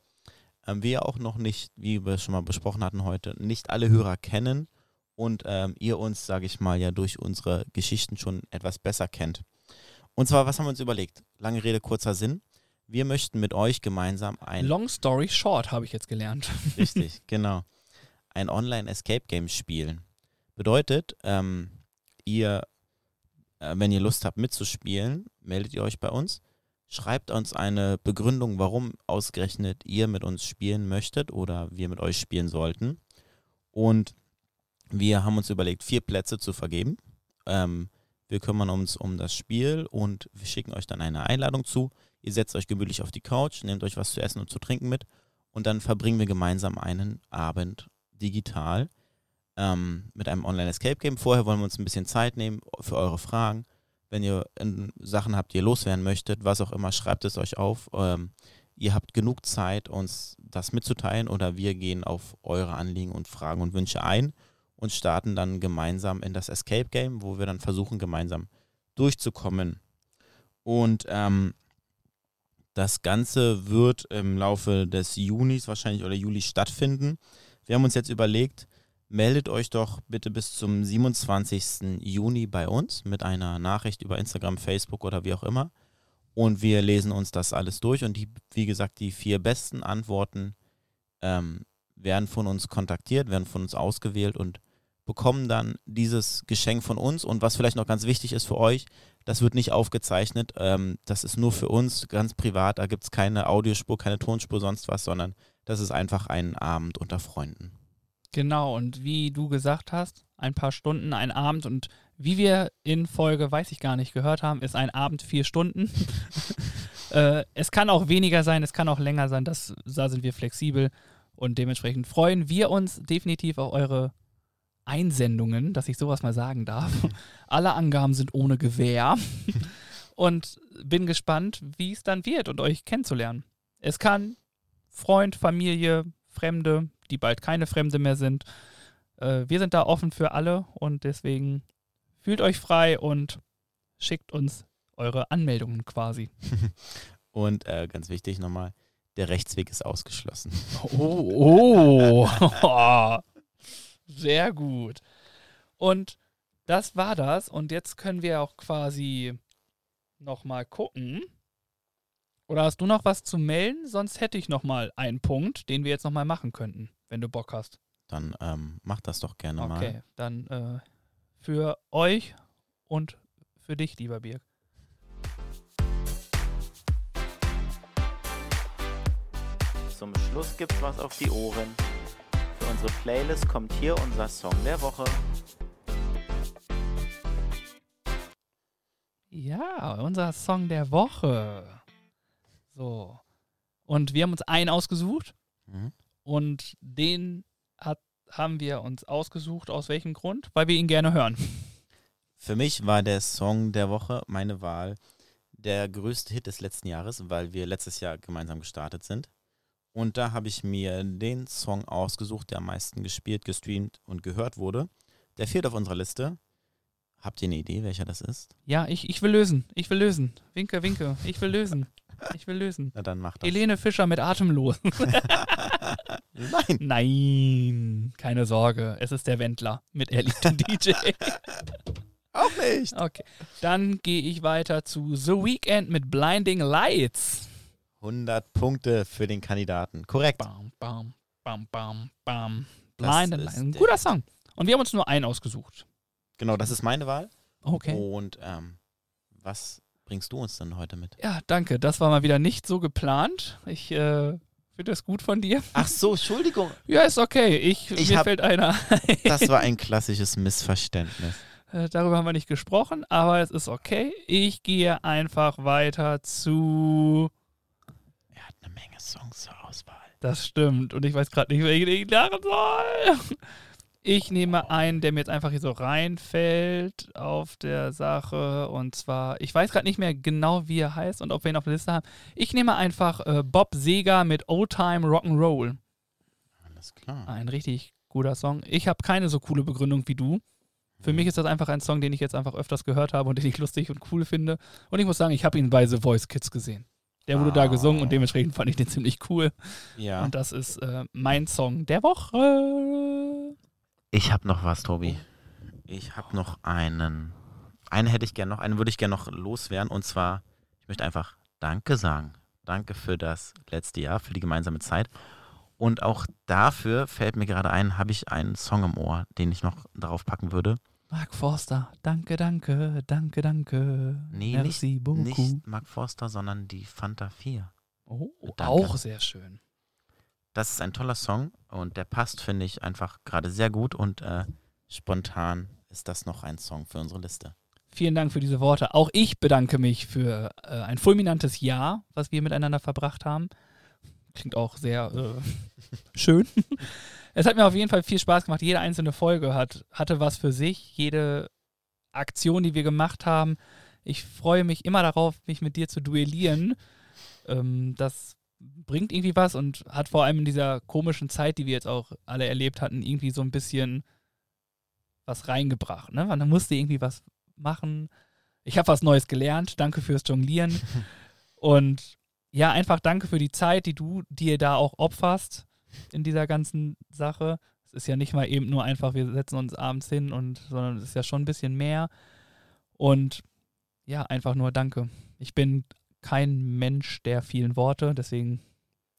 ähm, wir auch noch nicht, wie wir schon mal besprochen hatten heute, nicht alle Hörer kennen und ähm, ihr uns, sage ich mal, ja durch unsere Geschichten schon etwas besser kennt. Und zwar, was haben wir uns überlegt? Lange Rede, kurzer Sinn. Wir möchten mit euch gemeinsam ein Long story short, habe ich jetzt gelernt. Richtig, genau. Ein Online-Escape-Game spielen. Bedeutet, ähm, ihr, äh, wenn ihr Lust habt mitzuspielen, meldet ihr euch bei uns. Schreibt uns eine Begründung, warum ausgerechnet ihr mit uns spielen möchtet oder wir mit euch spielen sollten. Und wir haben uns überlegt, vier Plätze zu vergeben. Ähm, wir kümmern uns um das Spiel und wir schicken euch dann eine Einladung zu. Ihr setzt euch gemütlich auf die Couch, nehmt euch was zu essen und zu trinken mit und dann verbringen wir gemeinsam einen Abend digital ähm, mit einem Online-Escape-Game. Vorher wollen wir uns ein bisschen Zeit nehmen für eure Fragen. Wenn ihr ähm, Sachen habt, die ihr loswerden möchtet, was auch immer, schreibt es euch auf. Ähm, ihr habt genug Zeit, uns das mitzuteilen oder wir gehen auf eure Anliegen und Fragen und Wünsche ein und starten dann gemeinsam in das Escape-Game, wo wir dann versuchen, gemeinsam durchzukommen. Und ähm, das Ganze wird im Laufe des Junis wahrscheinlich oder Juli stattfinden. Wir haben uns jetzt überlegt, meldet euch doch bitte bis zum 27. Juni bei uns mit einer Nachricht über Instagram, Facebook oder wie auch immer. Und wir lesen uns das alles durch. Und die, wie gesagt, die vier besten Antworten ähm, werden von uns kontaktiert, werden von uns ausgewählt und bekommen dann dieses Geschenk von uns. Und was vielleicht noch ganz wichtig ist für euch, das wird nicht aufgezeichnet. Ähm, das ist nur für uns ganz privat. Da gibt es keine Audiospur, keine Tonspur, sonst was, sondern das ist einfach ein Abend unter Freunden. Genau, und wie du gesagt hast, ein paar Stunden, ein Abend und wie wir in Folge, weiß ich gar nicht, gehört haben, ist ein Abend vier Stunden. äh, es kann auch weniger sein, es kann auch länger sein, das, da sind wir flexibel und dementsprechend freuen wir uns definitiv auf eure Einsendungen, dass ich sowas mal sagen darf. Alle Angaben sind ohne Gewähr und bin gespannt, wie es dann wird und euch kennenzulernen. Es kann Freund, Familie, Fremde, die bald keine Fremde mehr sind. Äh, wir sind da offen für alle und deswegen fühlt euch frei und schickt uns eure Anmeldungen quasi. Und äh, ganz wichtig nochmal, der Rechtsweg ist ausgeschlossen. Oh, oh. Sehr gut. Und das war das. Und jetzt können wir auch quasi nochmal gucken. Oder hast du noch was zu melden? Sonst hätte ich nochmal einen Punkt, den wir jetzt nochmal machen könnten, wenn du Bock hast. Dann ähm, macht das doch gerne Okay, mal. dann äh, für euch und für dich, lieber Birg. Zum Schluss gibt's was auf die Ohren. Unsere Playlist kommt hier unser Song der Woche. Ja, unser Song der Woche. So. Und wir haben uns einen ausgesucht Mhm. und den hat, haben wir uns ausgesucht. Aus welchem Grund? Weil wir ihn gerne hören. Für mich war der Song der Woche, meine Wahl, der größte Hit des letzten Jahres, weil wir letztes Jahr gemeinsam gestartet sind. Und da habe ich mir den Song ausgesucht, der am meisten gespielt, gestreamt und gehört wurde. Der fehlt auf unserer Liste. Habt ihr eine Idee, welcher das ist? Ja, ich, ich will lösen. Ich will lösen. Winke, winke. Ich will lösen. Ich will lösen. Na dann macht das. Helene Fischer mit Atemlos. Nein. Nein, keine Sorge. Es ist der Wendler mit liebt den DJ. Auch nicht. Okay. Dann gehe ich weiter zu The Weeknd mit Blinding Lights. 100 Punkte für den Kandidaten. Korrekt. Bam, bam, bam, bam, bam. Ist Lights. Ein guter Song. Und wir haben uns nur einen ausgesucht. Genau, das ist meine Wahl. Okay. Und ähm, was bringst du uns denn heute mit? Ja, danke. Das war mal wieder nicht so geplant. Ich äh, finde das gut von dir. Ach so, Entschuldigung. Ja, ist okay. Ich, Ich mir hab- fällt einer. Das war ein klassisches Missverständnis. Äh, Darüber haben wir nicht gesprochen, aber es ist okay. Ich gehe einfach weiter zu. Eine Menge Songs zur Auswahl. Das stimmt. Und ich weiß gerade nicht, welchen ich machen soll. Ich nehme einen, der mir jetzt einfach hier so reinfällt auf der Sache. Und zwar, ich weiß gerade nicht mehr genau, wie er heißt und ob wir ihn auf der Liste haben. Ich nehme einfach äh, Bob Seger mit Old Time Rock'n'Roll. Alles klar. Ein richtig guter Song. Ich habe keine so coole Begründung wie du. Für mich ist das einfach ein Song, den ich jetzt einfach öfters gehört habe und den ich lustig und cool finde. Und ich muss sagen, ich habe ihn bei The Voice Kids gesehen. Der wurde da Ah. gesungen und dementsprechend fand ich den ziemlich cool. Ja. Und das ist äh, mein Song der Woche. Ich habe noch was, Tobi. Ich habe noch einen. Einen hätte ich gerne noch, einen würde ich gerne noch loswerden. Und zwar, ich möchte einfach Danke sagen. Danke für das letzte Jahr, für die gemeinsame Zeit. Und auch dafür fällt mir gerade ein, habe ich einen Song im Ohr, den ich noch darauf packen würde. Mark Forster, danke, danke, danke, danke. Nee, Merci beaucoup. Nicht Mark Forster, sondern die Fanta 4. Oh, Danke. auch sehr schön. Das ist ein toller Song und der passt, finde ich, einfach gerade sehr gut und äh, spontan ist das noch ein Song für unsere Liste. Vielen Dank für diese Worte. Auch ich bedanke mich für äh, ein fulminantes Jahr, was wir miteinander verbracht haben. Klingt auch sehr äh, schön. Es hat mir auf jeden Fall viel Spaß gemacht. Jede einzelne Folge hat, hatte was für sich. Jede Aktion, die wir gemacht haben. Ich freue mich immer darauf, mich mit dir zu duellieren. Ähm, das bringt irgendwie was und hat vor allem in dieser komischen Zeit, die wir jetzt auch alle erlebt hatten, irgendwie so ein bisschen was reingebracht. Ne? Man musste irgendwie was machen. Ich habe was Neues gelernt. Danke fürs Jonglieren. Und ja, einfach danke für die Zeit, die du dir da auch opferst in dieser ganzen Sache. Es ist ja nicht mal eben nur einfach, wir setzen uns abends hin und, sondern es ist ja schon ein bisschen mehr. Und ja, einfach nur danke. Ich bin kein Mensch der vielen Worte, deswegen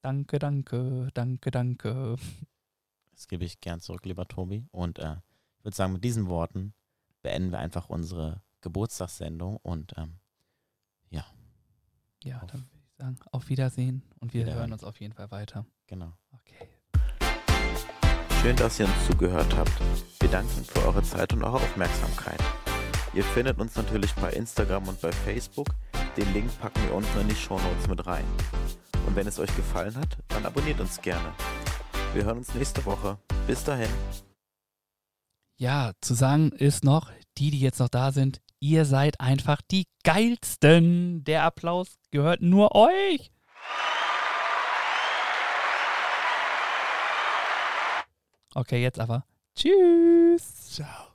danke, danke, danke, danke. Das gebe ich gern zurück, lieber Tobi. Und äh, ich würde sagen, mit diesen Worten beenden wir einfach unsere Geburtstagssendung und ähm, Ja, Auf dann würde ich sagen, auf Wiedersehen und wir Wiederhören. hören uns auf jeden Fall weiter. Genau. Okay. Schön, dass ihr uns zugehört habt. Wir danken für eure Zeit und eure Aufmerksamkeit. Ihr findet uns natürlich bei Instagram und bei Facebook. Den Link packen wir unten in die Shownotes mit rein. Und wenn es euch gefallen hat, dann abonniert uns gerne. Wir hören uns nächste Woche. Bis dahin. Ja, zu sagen ist noch, die, die jetzt noch da sind, ihr seid einfach die geilsten. Der Applaus gehört nur euch. Okay, jetzt aber. Tschüss. Ciao.